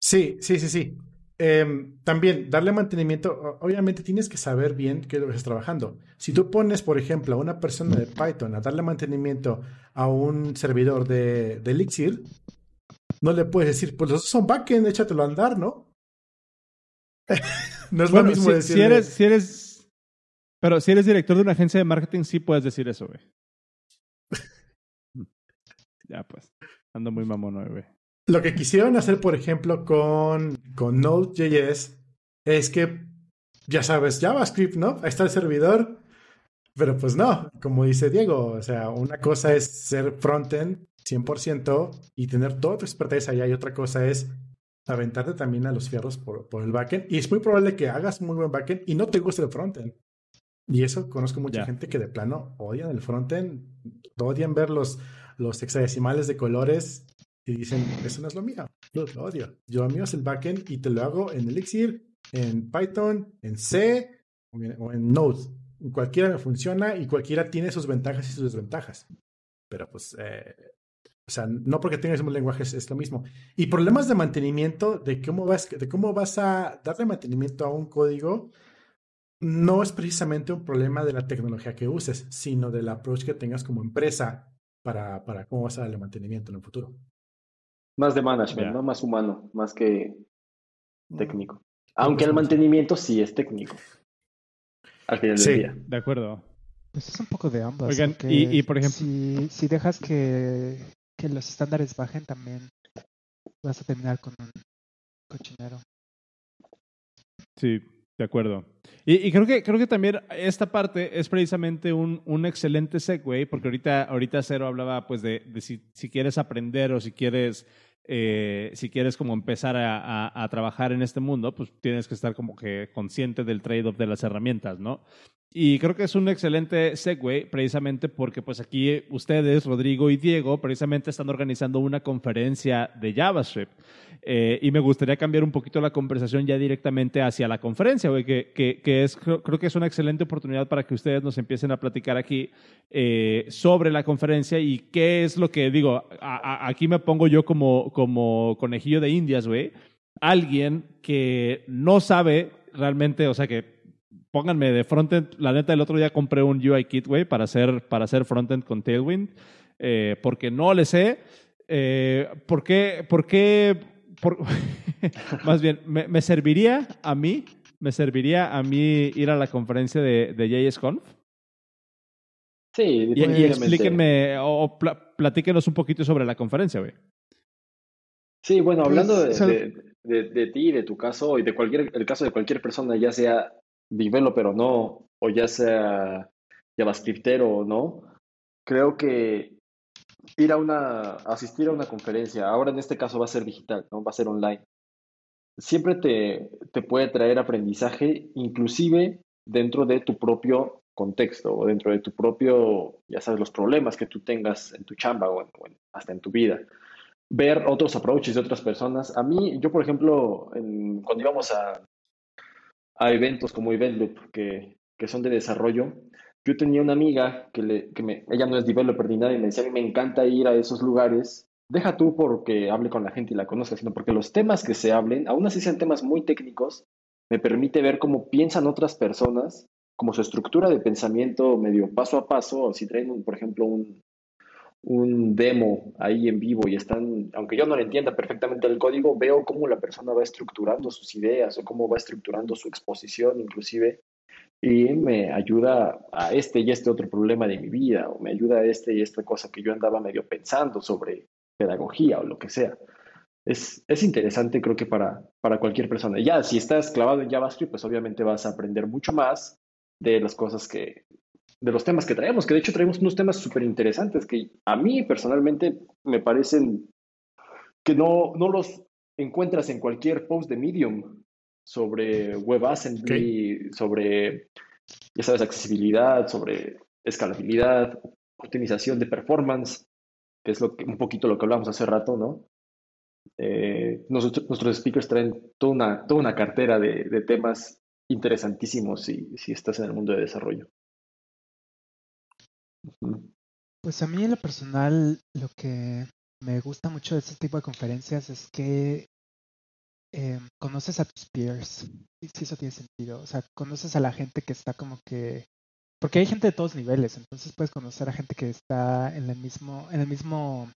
Sí, sí, sí, sí. Em, también, darle mantenimiento, obviamente tienes que saber bien qué es lo que estás trabajando. Si tú pones, por ejemplo, a una persona de Python a darle mantenimiento a un servidor de, de Elixir, no le puedes decir, pues los son backend, échatelo a andar, ¿no? no es lo mismo decir. Si eres, si eres. Pero si eres director de una agencia de marketing, sí puedes decir eso, güey. ya, pues. Ando muy mamón güey. Lo que quisieron hacer, por ejemplo, con, con Node.js es que, ya sabes, JavaScript, ¿no? Ahí está el servidor. Pero pues no, como dice Diego, o sea, una cosa es ser frontend 100% y tener toda tu expertise allá y otra cosa es aventarte también a los fierros por, por el backend. Y es muy probable que hagas muy buen backend y no te guste el frontend. Y eso conozco mucha gente que de plano odian el frontend, odian ver los, los hexadecimales de colores y dicen, eso no es lo mío, lo, odio. Yo a mí es el backend y te lo hago en Elixir, en Python, en C o en, Node. Cualquiera me funciona y cualquiera tiene sus ventajas y sus desventajas. Pero pues eh, o sea, no porque tengas mismos lenguajes es lo mismo. Y problemas de mantenimiento, de cómo vas, de cómo vas a darle mantenimiento a un código, no es precisamente un problema de la tecnología que uses, sino del approach que tengas como empresa para, para cómo vas a darle mantenimiento en el futuro. Más de management, ¿no? Más humano, más que técnico. Aunque el mantenimiento sí es técnico. Al final del día. De acuerdo. Pues es un poco de ambas. Oigan, y, por ejemplo. Si, si dejas que que los estándares bajen, también vas a terminar con un cochinero. Sí, de acuerdo. Y, creo que creo que también esta parte es precisamente un, un excelente segue, porque ahorita, ahorita Cero hablaba pues de, si, si, quieres aprender o si quieres eh, si quieres como empezar a, a, trabajar en este mundo, pues tienes que estar como que consciente del trade-off de las herramientas, ¿no? Y creo que es un excelente segue precisamente porque pues aquí ustedes, Rodrigo y Diego, precisamente están organizando una conferencia de JavaScript. Eh, y me gustaría cambiar un poquito la conversación ya directamente hacia la conferencia, güey, que, es, creo, que es una excelente oportunidad para que ustedes nos empiecen a platicar aquí eh, sobre la conferencia y qué es lo que digo. aquí me pongo yo como, como conejillo de indias, güey. Alguien que no sabe realmente, o sea, que pónganme de frontend. La neta, el otro día compré un UI kit, güey, para hacer, para hacer frontend con Tailwind, eh, porque no le sé. Eh, ¿Por qué? Por qué más bien, me, serviría a mí, me serviría a mí ir a la conferencia de, de JSConf. Sí, y, y explíquenme o platíquenos un poquito sobre la conferencia, güey. Sí, bueno, hablando de, de, de, ti, de tu caso y de cualquier, el caso de cualquier persona, ya sea developer o no, o ya sea JavaScriptero o no, creo que ir a una, asistir a una conferencia, ahora en este caso va a ser digital, ¿no? Va a ser online. siempre te, te puede traer aprendizaje, inclusive dentro de tu propio contexto o dentro de tu propio, ya sabes, los problemas que tú tengas en tu chamba o, hasta en tu vida. Ver otros approaches de otras personas. A mí, yo por ejemplo, cuando íbamos a, a eventos como Event Loop, que, que son de desarrollo, yo tenía una amiga que, le, que me, ella no es developer ni nada y me decía, a mí me encanta ir a esos lugares. Deja tú porque hable con la gente y la conozca, sino porque los temas que se hablen, aún así sean temas muy técnicos, me permite ver cómo piensan otras personas, como su estructura de pensamiento medio paso a paso, si traen, por ejemplo, un, un demo ahí en vivo y están, aunque yo no le entienda perfectamente el código, veo cómo la persona va estructurando sus ideas o cómo va estructurando su exposición inclusive y me ayuda a este y este otro problema de mi vida o me ayuda a este y esta cosa que yo andaba medio pensando sobre pedagogía o lo que sea. Es, es interesante creo que para, para cualquier persona. Ya, si estás clavado en JavaScript, pues obviamente vas a aprender mucho más de las cosas que, de los temas que traemos, que de hecho traemos unos temas súper interesantes que a mí personalmente me parecen que no, no los encuentras en cualquier post de Medium sobre WebAssembly, sobre, ya sabes, accesibilidad, sobre escalabilidad, optimización de performance, que es lo que, un poquito lo que hablamos hace rato, ¿no? Eh, nuestros speakers traen toda una, toda una cartera de, de temas interesantísimos si, si estás en el mundo de desarrollo. Pues a mí en lo personal lo que me gusta mucho de este tipo de conferencias es que eh, conoces a tus peers, si eso tiene sentido, o sea, conoces a la gente que está como que, porque hay gente de todos niveles, entonces puedes conocer a gente que está en el mismo, en el mismo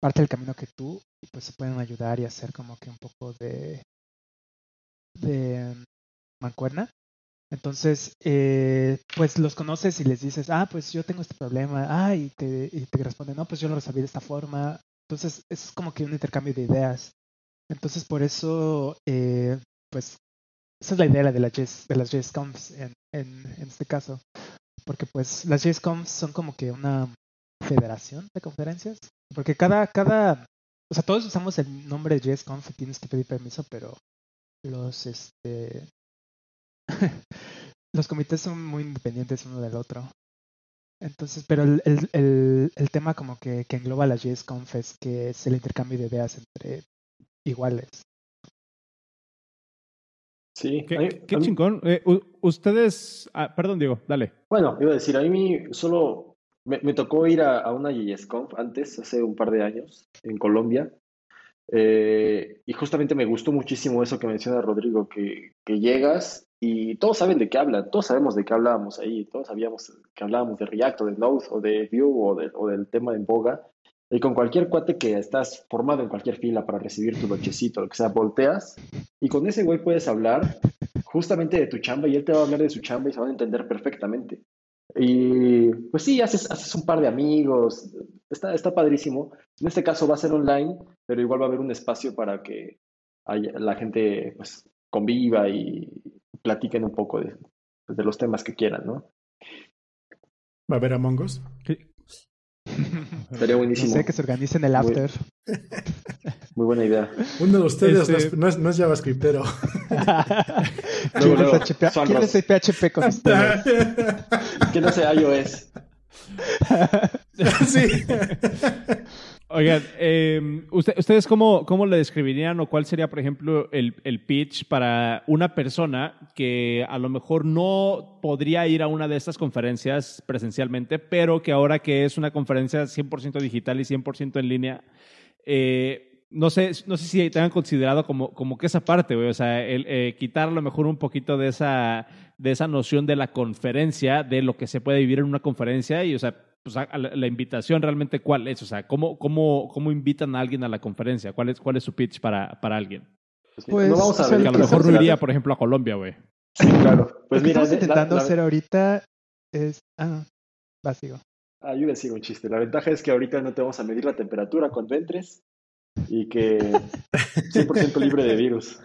parte del camino que tú y pues se pueden ayudar y hacer como que un poco de de mancuerna entonces, eh, pues los conoces y les dices, ah, pues yo tengo este problema, ah, y te, y te responden, no, pues yo lo resolví de esta forma. Entonces, es como que un intercambio de ideas. Entonces, por eso, eh, pues, esa es la idea de, la de las JSConfs en, en, en este caso. Porque, pues, las JSConfs son como que una federación de conferencias. Porque cada, cada, o sea, todos usamos el nombre de JSConf y tienes que pedir permiso, pero los, este, los comités son muy independientes uno del otro. Entonces, pero el, el, el, tema como que, que engloba la JSConf es que es el intercambio de ideas entre iguales. Sí. Qué, chingón. Eh, ustedes, ah, perdón Diego, dale. Bueno, iba a decir, a mí solo me, me tocó ir a, a una JSConf antes, hace un par de años, en Colombia, eh, y justamente me gustó muchísimo eso que menciona Rodrigo, que, que, llegas y todos saben de qué hablan, todos sabemos de qué hablábamos ahí, todos sabíamos que hablábamos de React o de Node o de Vue o, o del tema en boga. Y con cualquier cuate que estás formado en cualquier fila para recibir tu nochecito, lo que sea, volteas y con ese güey puedes hablar justamente de tu chamba y él te va a hablar de su chamba y se van a entender perfectamente. Y pues sí, haces, haces un par de amigos, está, está padrísimo. En este caso va a ser online, pero igual va a haber un espacio para que la gente pues, conviva y platiquen un poco de, de, los temas que quieran, ¿no? ¿Va a haber Among Us? Sería buenísimo. No sé, que se organicen el after. Muy buena idea. Uno de ustedes este... no, es, no es JavaScriptero. ¿Quién, es ¿Quién es el PHP con ustedes? ¿Quién el iOS? sí. Oigan, eh, ¿ustedes cómo, cómo le describirían o cuál sería, por ejemplo, el, el, pitch para una persona que a lo mejor no podría ir a una de estas conferencias presencialmente, pero que ahora que es una conferencia 100% digital y 100% en línea, eh, no sé, no sé si tengan considerado como, como que esa parte, o sea, el, eh, quitar a lo mejor un poquito de esa, de esa noción de la conferencia, de lo que se puede vivir en una conferencia y, o sea, pues, la, invitación realmente cuál es, o sea, ¿cómo, cómo, cómo invitan a alguien a la conferencia? ¿Cuál es, cuál es su pitch para, para alguien? Pues, no vamos a ver. Que a lo mejor no iría, por ejemplo, a Colombia, güey. Sí, claro. Pues lo mira, que estamos intentando la, hacer ahorita es... Ah, básico. Ah, yo decir un chiste. La ventaja es que ahorita no te vamos a medir la temperatura cuando entres y que 100% libre de virus.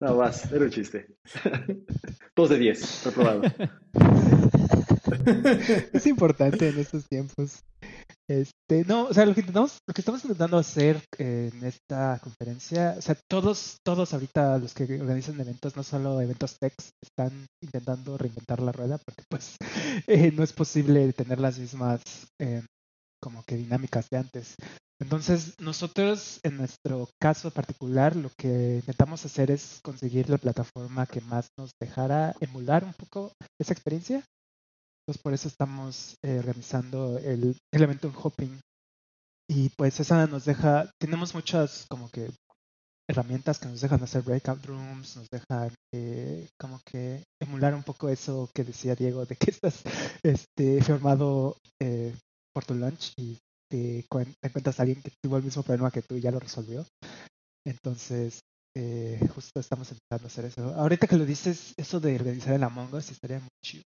No más, era un chiste. Dos de 10, reprobado. es importante en estos tiempos. Este, no, o sea, lo que intentamos, lo que estamos intentando hacer eh, en esta conferencia, o sea, todos, todos ahorita los que organizan eventos, no solo eventos tech, están intentando reinventar la rueda porque pues eh, no es posible tener las mismas eh, como que dinámicas de antes. Entonces, nosotros en nuestro caso particular, lo que intentamos hacer es conseguir la plataforma que más nos dejara emular un poco esa experiencia entonces por eso estamos eh, organizando el, en hopping. Y pues esa nos deja, tenemos muchas como que herramientas que nos dejan hacer breakout rooms, nos dejan eh, como que emular un poco eso que decía Diego, de que estás este, formado eh, por tu lunch y te, encuentras a alguien que tuvo el mismo problema que tú y ya lo resolvió. Entonces, eh, justo estamos a hacer eso. Ahorita que lo dices, eso de organizar el Among Us estaría muy chido.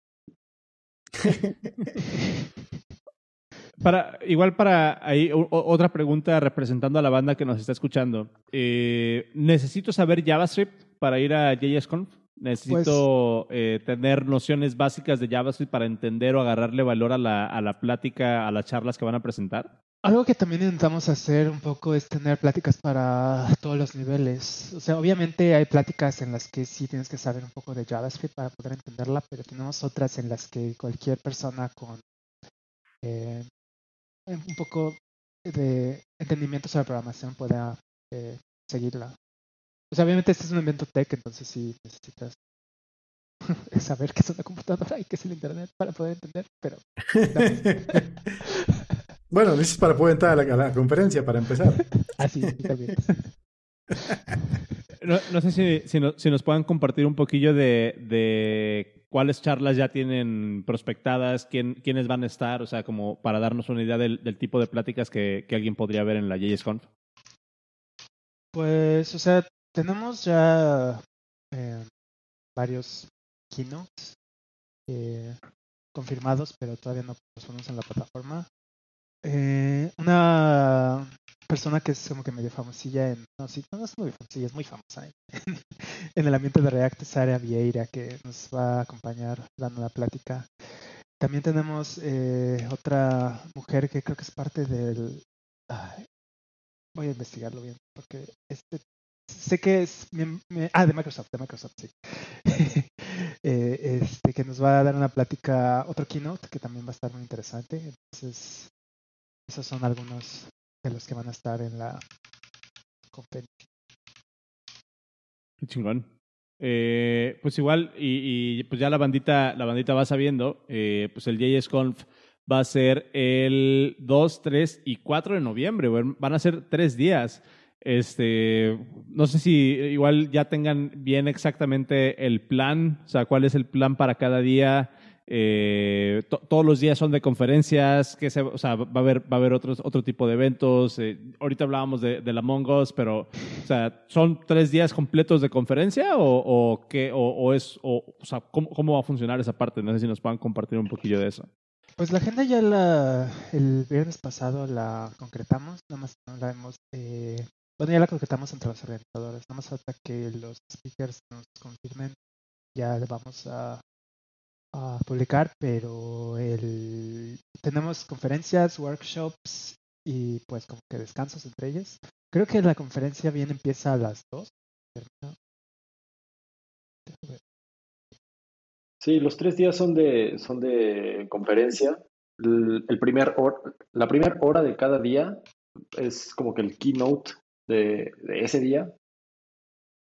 Para, igual para ahí otra pregunta representando a la banda que nos está escuchando. Eh, ¿Necesito saber JavaScript para ir a JSConf? ¿Necesito pues eh, tener nociones básicas de JavaScript para entender o agarrarle valor a la, a la plática, a las charlas que van a presentar? Algo que también intentamos hacer un poco es tener pláticas para todos los niveles. O sea, obviamente hay pláticas en las que sí tienes que saber un poco de JavaScript para poder entenderla, pero tenemos otras en las que cualquier persona con eh, un poco de entendimiento sobre programación pueda eh, seguirla. O sea, obviamente este es un evento tech, entonces sí necesitas saber qué es una computadora y qué es el Internet para poder entender, pero... bueno, necesitas para poder entrar a la, conferencia para empezar. Así, ah, también. No, sé si, si, nos puedan compartir un poquillo de, de, cuáles charlas ya tienen prospectadas, quién, quiénes van a estar, o sea, como para darnos una idea del, tipo de pláticas que, que, alguien podría ver en la JSConf. Pues, o sea, tenemos ya eh, varios keynotes eh, confirmados, pero todavía no los ponemos en la plataforma. Eh, una persona que es como que medio famosilla en. No, sí, no, es muy famosilla, es muy famosa en, el ambiente de React, es Sara Vieira, que nos va a acompañar dando la plática. También tenemos eh, otra mujer que creo que es parte del. voy a investigarlo bien, porque este. Sé que es. ah, de Microsoft, de Microsoft, sí. eh, este, que nos va a dar una plática, otro keynote que también va a estar muy interesante. Entonces, esos son algunos de los que van a estar en la conferencia. Chingón. Eh, pues igual, y, pues ya la bandita, la bandita va sabiendo, eh, pues el JSConf va a ser el 2, 3 y 4 de noviembre. Van a ser tres días. Este, no sé si igual ya tengan bien exactamente el plan, o sea, cuál es el plan para cada día. Eh, todos los días son de conferencias, que se, o sea, va a haber, va a haber otros, otro tipo de eventos. Eh, ahorita hablábamos de, de, la Mongos, pero, o sea, ¿son tres días completos de conferencia o, o qué, o, es, o, o sea, ¿cómo, ¿cómo, va a funcionar esa parte? No sé si nos puedan compartir un poquillo de eso. Pues la agenda ya la, el viernes pasado la concretamos, nada más no la hemos, eh, bueno, ya la concretamos entre los organizadores, nada más falta que los speakers nos confirmen, ya le vamos a a publicar, pero el, tenemos conferencias, workshops y pues como que descansos entre ellas. Creo que la conferencia bien empieza a las 2. Sí, los tres días son de, son de conferencia. El, primer la primera hora de cada día es como que el keynote de, de ese día.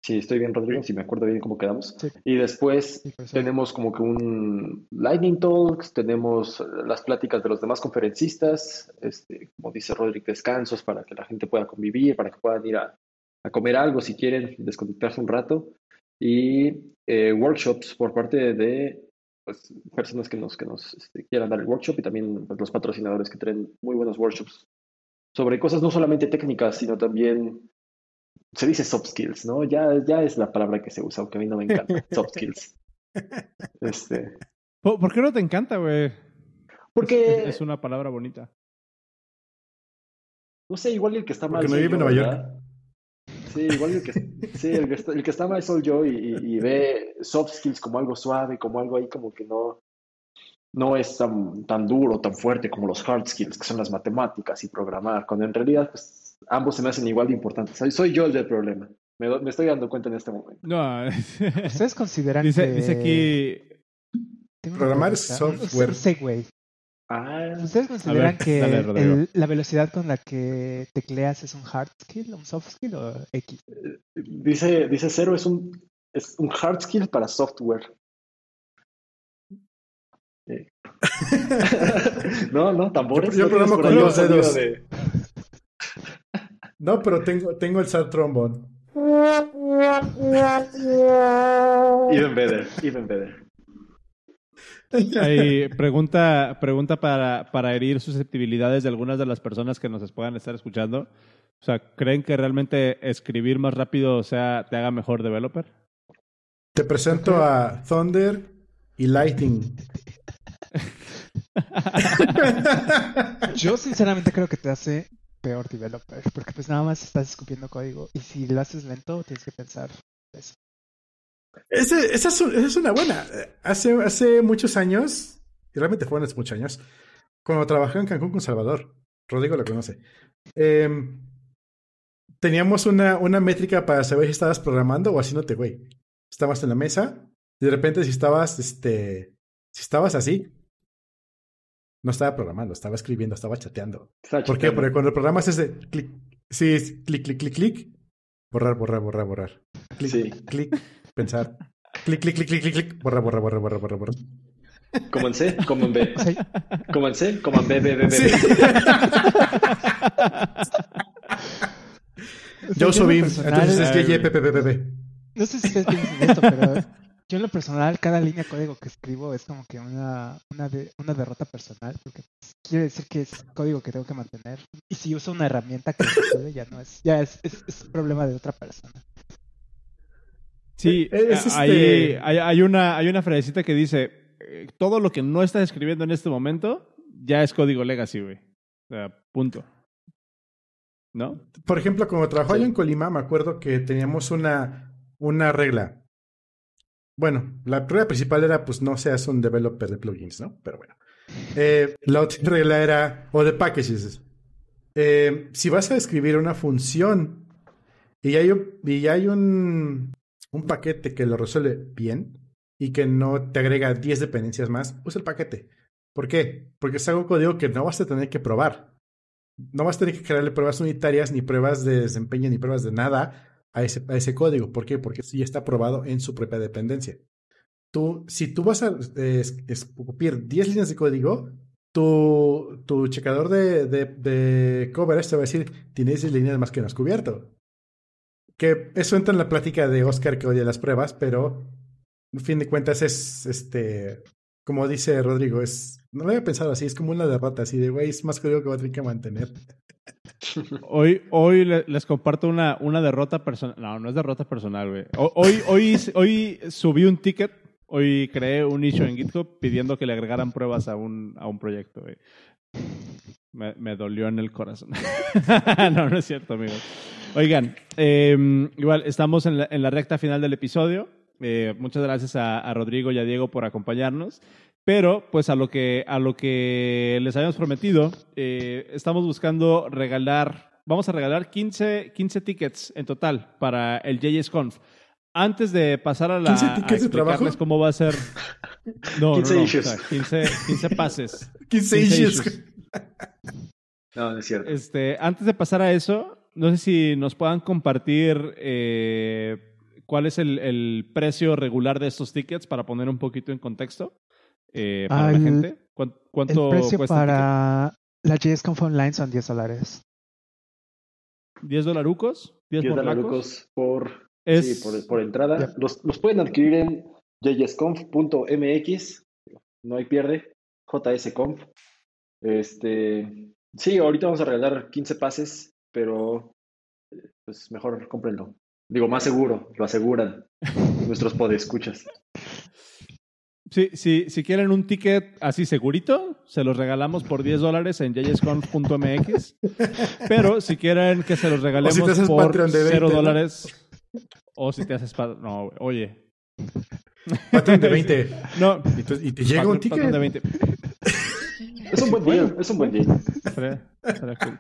Sí, estoy bien, Rodrigo, si me acuerdo bien cómo quedamos. Y después tenemos como que un Lightning Talks, tenemos las pláticas de los demás conferencistas, este, como dice Rodrigo, descansos para que la gente pueda convivir, para que puedan ir a, comer algo si quieren, desconectarse un rato. Y eh, workshops por parte de pues, personas que nos, que nos este, quieran dar el workshop y también pues, los patrocinadores que traen muy buenos workshops sobre cosas no solamente técnicas, sino también se dice soft skills, ¿no? Ya, ya es la palabra que se usa, aunque a mí no me encanta, soft skills. Este. ¿Por, qué no te encanta, güey? Porque... Es, una palabra bonita. No sé, igual el que está mal. Porque no vive en Nueva York. Sí, igual el que, sí, el que, está, el que está mal soy yo y, y, ve soft skills como algo suave, como algo ahí como que no, no es tan, tan duro, tan fuerte como los hard skills, que son las matemáticas y programar, cuando en realidad pues, ambos se me hacen igual de importantes. Soy, soy yo el del problema. Me, do- me estoy dando cuenta en este momento. No, ¿Ustedes consideran dice, que... dice aquí. Programar software. segue. Ah, ¿Ustedes consideran que dale, Rodrigo. el- la velocidad con la que tecleas es un hard skill, un soft skill o X? dice, dice Cero, es un, es un hard skill para software. Eh. no, no, tambores. Yo- yo ¿no tienes programo con ahí sonido dedos. de- No, pero tengo, tengo el sad trombone. Even better, even better. Hay pregunta, pregunta para, para herir susceptibilidades de algunas de las personas que nos puedan estar escuchando. O sea, ¿creen que realmente escribir más rápido o sea, te haga mejor developer? Te presento a Thunder y Lightning. Yo sinceramente creo que te hace peor developer, porque pues nada más estás escupiendo código y si lo haces lento tienes que pensar eso. Ese- esa, es, esa es una buena. Hace, hace muchos años, y realmente fueron hace muchos años, cuando trabajé en Cancún con Salvador, Rodrigo lo conoce, em, teníamos una, una métrica para saber si estabas programando o haciéndote güey. Estabas en la mesa y de repente si estabas, este, si estabas así, no estaba programando, estaba escribiendo, estaba chateando. Está ¿Por qué? Porque cuando programas es de clic, sí, es clic, clic, clic, clic, borrar, borrar, borrar, borrar. Clic, Sí. clic, pensar. Clic, clic, clic, clic, clic, clic, borrar, borrar, borrar, borrar, borrar, borrar. Como en C, como en B. Como en C, como en B, B, B, B. Sí. B. Yo lo BIM, entonces es que YPPPP. No sé si ustedes piensan esto, pero yo en lo personal, cada línea de código que escribo es como que una, una, de- una derrota personal, porque pues, quiere decir que es código que tengo que mantener. Y si uso una herramienta que resuelve, ya no es, ya es, es, es problema de otra persona. Sí, Eh, es hay, este- hay, hay una, hay una frasecita que dice, eh, todo lo que no estás escribiendo en este momento ya es código legacy, güey. O sea, punto. ¿No? Por ejemplo, cuando trabajaba Sí. yo en Colima, me acuerdo que teníamos una, una regla. Bueno, la regla principal era, pues, no seas un developer de plugins, ¿no? Pero bueno. Eh, la otra regla era, o de packages. Eh, si vas a escribir una función y hay, un- y hay un, un paquete que lo resuelve bien y que no te agrega 10 dependencias más, usa el paquete. ¿Por qué? Porque es algo código que no vas a tener que probar. No vas a tener que crearle pruebas unitarias, ni pruebas de desempeño, ni pruebas de nada a ese, a ese código. ¿Por qué? Porque ya está probado en su propia dependencia. Tú, si tú vas a eh, es- escupir 10 líneas de código, tu, tu checador de, de, de coverage te va a decir, tienes 10 líneas más que no has cubierto. Que eso entra en la plática de Oscar que odia las pruebas, pero a fin de cuentas es, este, como dice Rodrigo, es, no lo había pensado así, es como una derrota, así de, güey, es más código que voy a tener que mantener. Hoy, hoy le- les comparto una, una derrota personal. No, no es derrota personal, güey. Ho- Hoy, hoy, hoy subí un ticket, hoy creé un issue en GitHub pidiendo que le agregaran pruebas a un, a un proyecto, güey. Me, dolió en el corazón. no, no es cierto, amigos. Oigan, eh, igual estamos en la, en la recta final del episodio. Eh, muchas gracias a Rodrigo y a Diego por acompañarnos. Pero, pues a lo que, a lo que les habíamos prometido, eh, estamos buscando regalar, vamos a regalar 15, 15 tickets en total para el JSConf. Antes de pasar a la 15 a tickets de explicarles trabajo. cómo va a ser. No, 15 no, no, issues. o sea, 15, 15 pases. 15 15 issues. issues. No, no es cierto. Este, antes de pasar a eso, no sé si nos puedan compartir eh, cuál es el, el precio regular de estos tickets para poner un poquito en contexto eh, para Ah, la el- gente. ¿Cuán- ¿Cuánto El precio cuesta el para la JSConf Online son 10 dólares. ticket? ¿10 dolarucos? ¿10, 10 morlacos? dolarucos por, Es, sí, por, por entrada. Ya. Los, los pueden adquirir en jsconf.mx. No hay pierde. JSConf. Este, sí, ahorita vamos a regalar 15 pases, pero pues mejor cómprenlo. Digo, más seguro, lo aseguran nuestros podescuchas. Sí, sí, si quieren un ticket así segurito, se los regalamos por 10 dólares en jsconf.mx. Pero si quieren que se los regalemos haces por Patreon de 20, 0 ¿no? dólares, o si te haces... No, oye. Patrón de 20. No, Y, tú- y te llega un ticket. de 20. Es un buen día, es un buen día. Cool.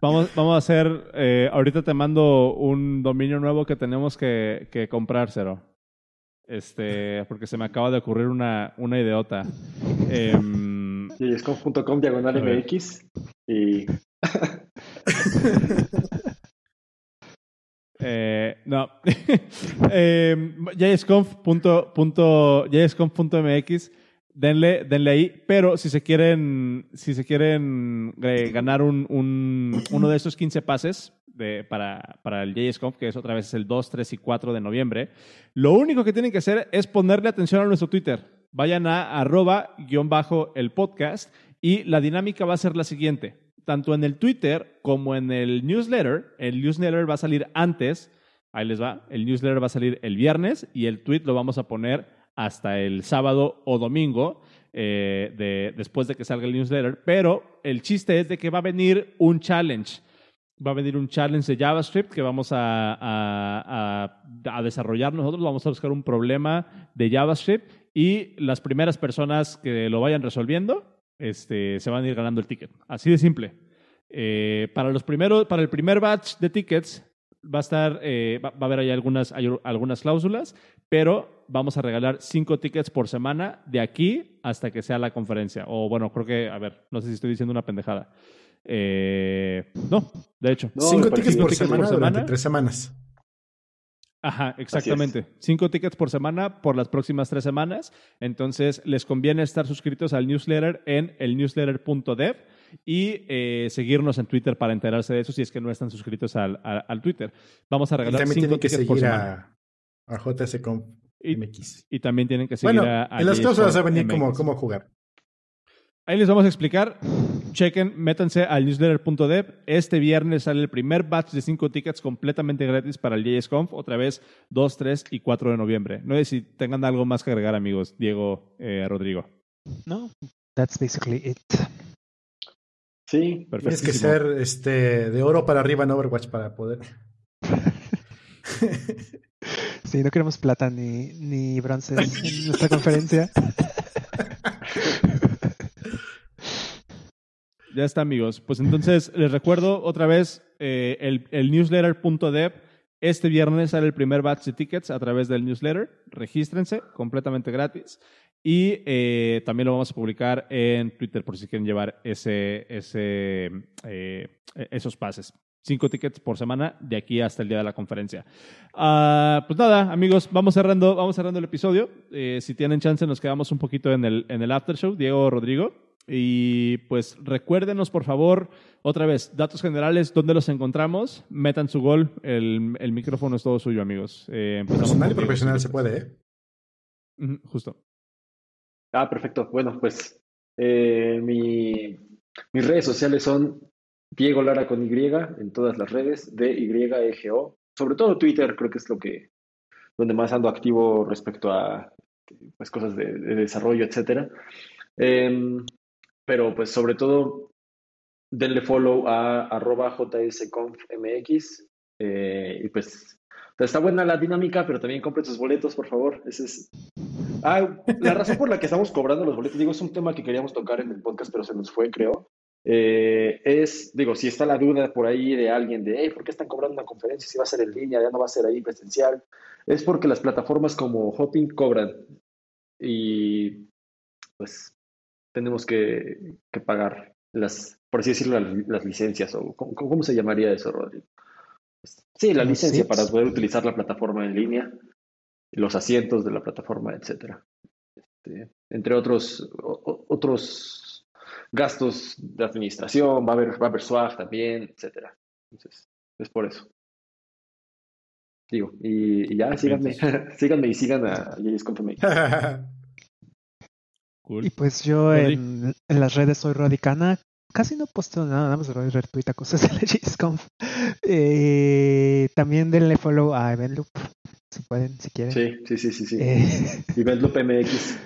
Vamos, vamos a hacer. eh, ahorita te mando un dominio nuevo que tenemos que, que comprar, Cero. Este, porque se me acaba de ocurrir una, una ideota. Em, Sí, es com diagonal. MX. Y eh, no. eh, jsconf.mx. Denle, denle ahí. Pero si se quieren, si se quieren eh, ganar un, un- uno de esos 15 pases para, para el JSConf, que es otra vez el 2, 3 y 4 de noviembre, lo único que tienen que hacer es ponerle atención a nuestro Twitter. Vayan a arroba guion bajo el podcast y la dinámica va a ser la siguiente. Tanto en el Twitter como en el newsletter, el newsletter va a salir antes, ahí les va, el newsletter va a salir el viernes y el tweet lo vamos a poner hasta el sábado o domingo eh, de, después de que salga el newsletter, pero el chiste es de que va a venir un challenge. Va a venir un challenge de JavaScript que vamos a, a- a- a desarrollar nosotros. Vamos a buscar un problema de JavaScript y las primeras personas que lo vayan resolviendo este, se van a ir ganando el ticket. Así de simple. Eh, para, los primeros, para el primer batch de tickets va a estar, eh, va, va a haber ahí algunas, hay algunas cláusulas, pero vamos a regalar cinco tickets por semana de aquí hasta que sea la conferencia. O bueno, creo que, a ver, no sé si estoy diciendo una pendejada. Eh, no, de hecho. No, Cinco tickets por tickets semana por durante semana. tres semanas. Ajá, exactamente. Cinco tickets por semana por las próximas tres semanas. Entonces, les conviene estar suscritos al newsletter en el newsletter.dev y eh, seguirnos en Twitter para enterarse de eso si es que no están suscritos al, al- al Twitter. Vamos a Y regalar también cinco tienen que tickets por seguir semana. a, a JSConf Y, MX. y también tienen que seguir Bueno, a, a en las cláusulas va a venir cómo, cómo jugar. Ahí les vamos a explicar. Chequen, métanse al newsletter.dev. Este viernes sale el primer batch de cinco tickets completamente gratis para el JSConf. Otra vez 2, 3 y 4 de noviembre. No sé si tengan algo más que agregar, amigos. Diego, eh, Rodrigo. No, that's basically it. sí, Tienes que ser este, de oro para arriba en Overwatch para poder. Sí, no queremos plata ni, ni bronces en nuestra conferencia. Ya está, amigos. Pues entonces les recuerdo otra vez eh, el, el newsletter.dev. Este viernes sale el primer batch de tickets a través del newsletter. Regístrense, completamente gratis. Y eh, también lo vamos a publicar en Twitter por si quieren llevar ese, ese, eh, esos pases. Cinco tickets por semana de aquí hasta el día de la conferencia. Ah, pues nada, amigos, vamos cerrando, vamos cerrando el episodio. Eh, si tienen chance, nos quedamos un poquito en el, en el after show. Diego Rodrigo. Y pues recuérdenos, por favor, otra vez, datos generales, ¿dónde los encontramos? Metan su gol, el, el micrófono es todo suyo, amigos. Eh, Personal y profesional si se puede, ¿eh? Justo. Ah, perfecto. Bueno, pues eh, mi- mis redes sociales son Diego Lara con Y en todas las redes, D-Y-E-G-O. Sobre todo Twitter, creo que es lo que donde más ando activo respecto a pues, cosas de, de desarrollo, etcétera. Em, pero pues sobre todo denle follow a arroba jsconfmx eh, y pues está buena la dinámica, pero también compren sus boletos, por favor. Ese es, Ah, la razón por la que estamos cobrando los boletos, digo, es un tema que queríamos tocar en el podcast, pero se nos fue, creo. Eh, es, digo, si está la duda por ahí de alguien de, hey, ¿por qué están cobrando una conferencia si va a ser en línea, ya no va a ser ahí presencial? Es porque las plataformas como Hopin cobran y pues tenemos que, que pagar las, por así decirlo, las, las licencias o ¿cómo, cómo se llamaría eso, Rodrigo? Sí, la licencia para poder utilizar la plataforma en línea los asientos de la plataforma, etcétera. Este, entre otros, o- otros gastos de administración, va a haber, va a haber swag también, etcétera. Entonces, es por eso. Digo, y, y ya, síganme, síganme y sigan a Confirmation. Cool. Y pues yo en, en las redes soy Rodicana. Casi no posteo nada, nada más retweet cosas de la JSConf. Eh, también denle follow a Eventloop, si pueden, si quieren. Sí, sí, sí, sí, sí. Eh, Eventloop MX.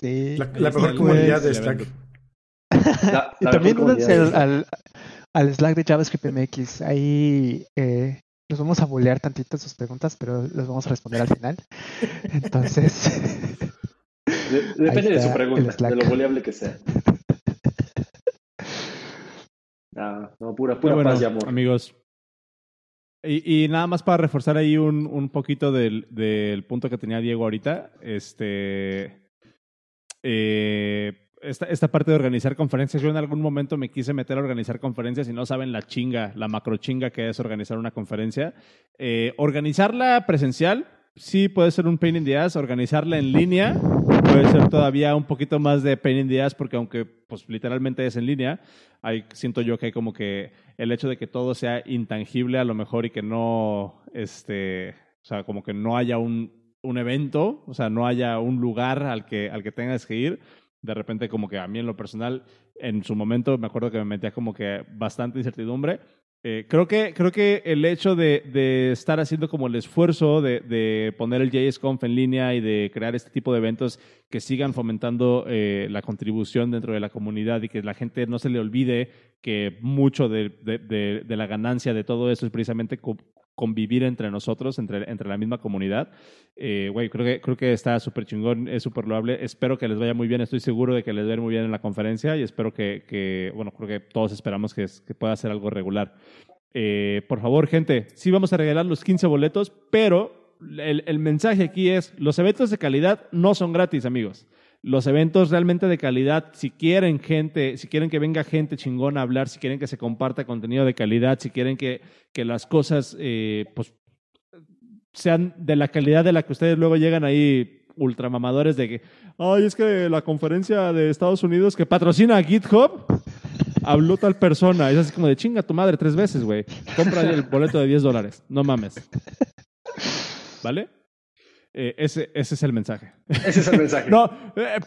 sí. La, mejor comunidad de. La- y también únanse al, al, al Slack de JavaScript MX. Ahí eh, los vamos a bolear tantito sus preguntas, pero los vamos a responder al final. Entonces. Depende de su pregunta, de lo boleable que sea. Ah, no, pura, pura paz y amor. Amigos. Y, y, nada más para reforzar ahí un, un poquito del, del, punto que tenía Diego ahorita. Este. Eh, esta, esta, parte de organizar conferencias, yo en algún momento me quise meter a organizar conferencias y no saben la chinga, la macro chinga que es organizar una conferencia. Eh, organizarla presencial, sí puede ser un pain in the ass. Organizarla en línea puede ser todavía un poquito más de pain in the ass porque aunque pues literalmente es en línea, hay, siento yo que hay como que el hecho de que todo sea intangible a lo mejor y que no, este, o sea, como que no haya un, un evento, o sea, no haya un lugar al que, al que tengas que ir, de repente como que a mí en lo personal, en su momento me acuerdo que me metía como que bastante incertidumbre. Eh, creo, que, creo que el hecho de, estar haciendo como el esfuerzo de, poner el JSConf en línea y de crear este tipo de eventos que sigan fomentando eh, la contribución dentro de la comunidad y que la gente no se le olvide que mucho de, de la ganancia de todo eso es precisamente convivir entre nosotros, entre, entre la misma comunidad. Eh, güey, creo que, creo que está súper chingón, es súper loable. Espero que les vaya muy bien, estoy seguro de que les va a muy bien en la conferencia y espero que, bueno, creo que todos esperamos que, que pueda ser algo regular. Eh, por favor, gente, sí vamos a regalar los 15 boletos, pero el, el mensaje aquí es, los eventos de calidad no son gratis, amigos los eventos realmente de calidad, si quieren gente, si quieren que venga gente chingona a hablar, si quieren que se comparta contenido de calidad, si quieren que, que las cosas eh, pues, sean de la calidad de la que ustedes luego llegan ahí ultramamadores de que, ay, es que la conferencia de Estados Unidos que patrocina GitHub habló tal persona. Es así como de chinga tu madre tres veces, güey. Compra el boleto de 10 dólares. No mames. ¿Vale? Eh, ese, ese es el mensaje. Ese es el mensaje. no, eh,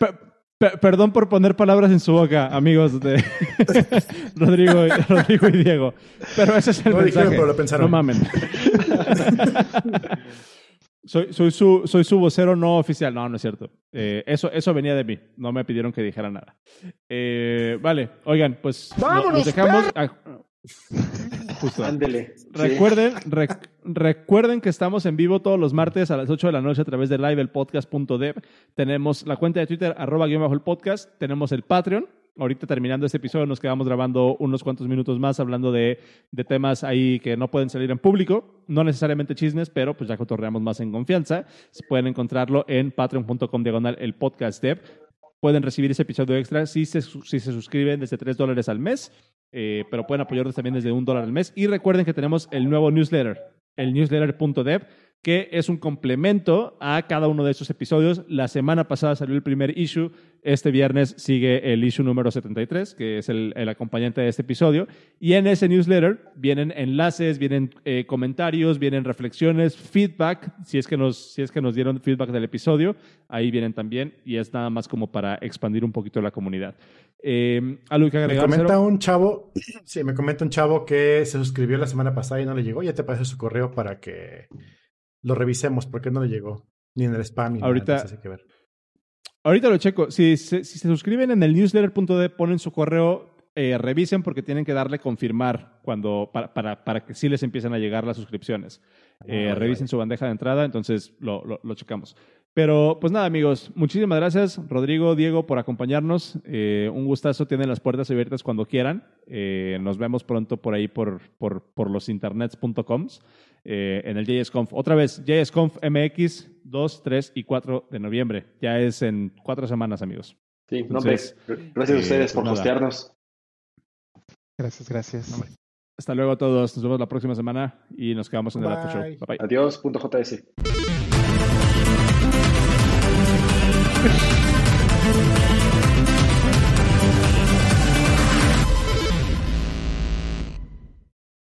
perdón por poner palabras en su boca, amigos de Rodrigo, Rodrigo y Diego. Pero ese es el mensaje. no mamen. soy, soy, su, soy su vocero no oficial. No, no es cierto. Eh, eso, eso venía de mí. No me pidieron que dijera nada. vale, oigan, pues Vámonos, nos dejamos. Justo. Ándele. Recuerden, recuerden que estamos en vivo todos los martes a las 8 de la noche a través de liveelpodcast.dev. Tenemos la cuenta de Twitter, arroba guion bajo el podcast. Tenemos el Patreon. Ahorita terminando este episodio nos quedamos grabando unos cuantos minutos más hablando de, de temas ahí que no pueden salir en público. No necesariamente chismes, pero pues ya cotorreamos más en confianza. Pueden encontrarlo en patreon.com diagonal el podcast dev pueden recibir ese episodio extra si se, si se suscriben desde 3 dólares al mes. Eh, pero pueden apoyarnos también desde un dólar al mes. Y recuerden que tenemos el nuevo newsletter, el newsletter.dev, que es un complemento a cada uno de esos episodios. La semana pasada salió el primer issue, este viernes sigue el issue número 73, que es el, acompañante de este episodio. Y en ese newsletter vienen enlaces, vienen eh, comentarios, vienen reflexiones, feedback, si es, que nos, si es que nos dieron feedback del episodio, ahí vienen también. Y es nada más como para expandir un poquito la comunidad. Eh, ¿Algo que agregar? Me comenta un chavo, sí, me comenta un chavo que se suscribió la semana pasada y no le llegó. Ya te pasé su correo para que lo revisemos, porque no le llegó. Ni en el spam. Ni ahorita, nada, que ver. ahorita lo checo. Si, si, se suscriben en el newsletter.de, ponen su correo, eh, revisen porque tienen que darle confirmar cuando, para, para, para, que sí les empiecen a llegar las suscripciones. Ah, eh, revisen su bandeja de entrada, entonces lo, lo, lo checamos. Pero pues nada, amigos, muchísimas gracias, Rodrigo, Diego, por acompañarnos. Eh, un gustazo, tienen las puertas abiertas cuando quieran. Eh, nos vemos pronto por ahí por, por, por los internets.com eh, en el JSConf. Otra vez, JSConf MX 2, 3 y 4 de noviembre. Ya es en cuatro semanas, amigos. Sí, Entonces, gracias a ustedes por pues hostearnos. Gracias, gracias. Hasta luego a todos. Nos vemos la próxima semana y nos quedamos en el After Show. Bye bye. Adiós, punto JS.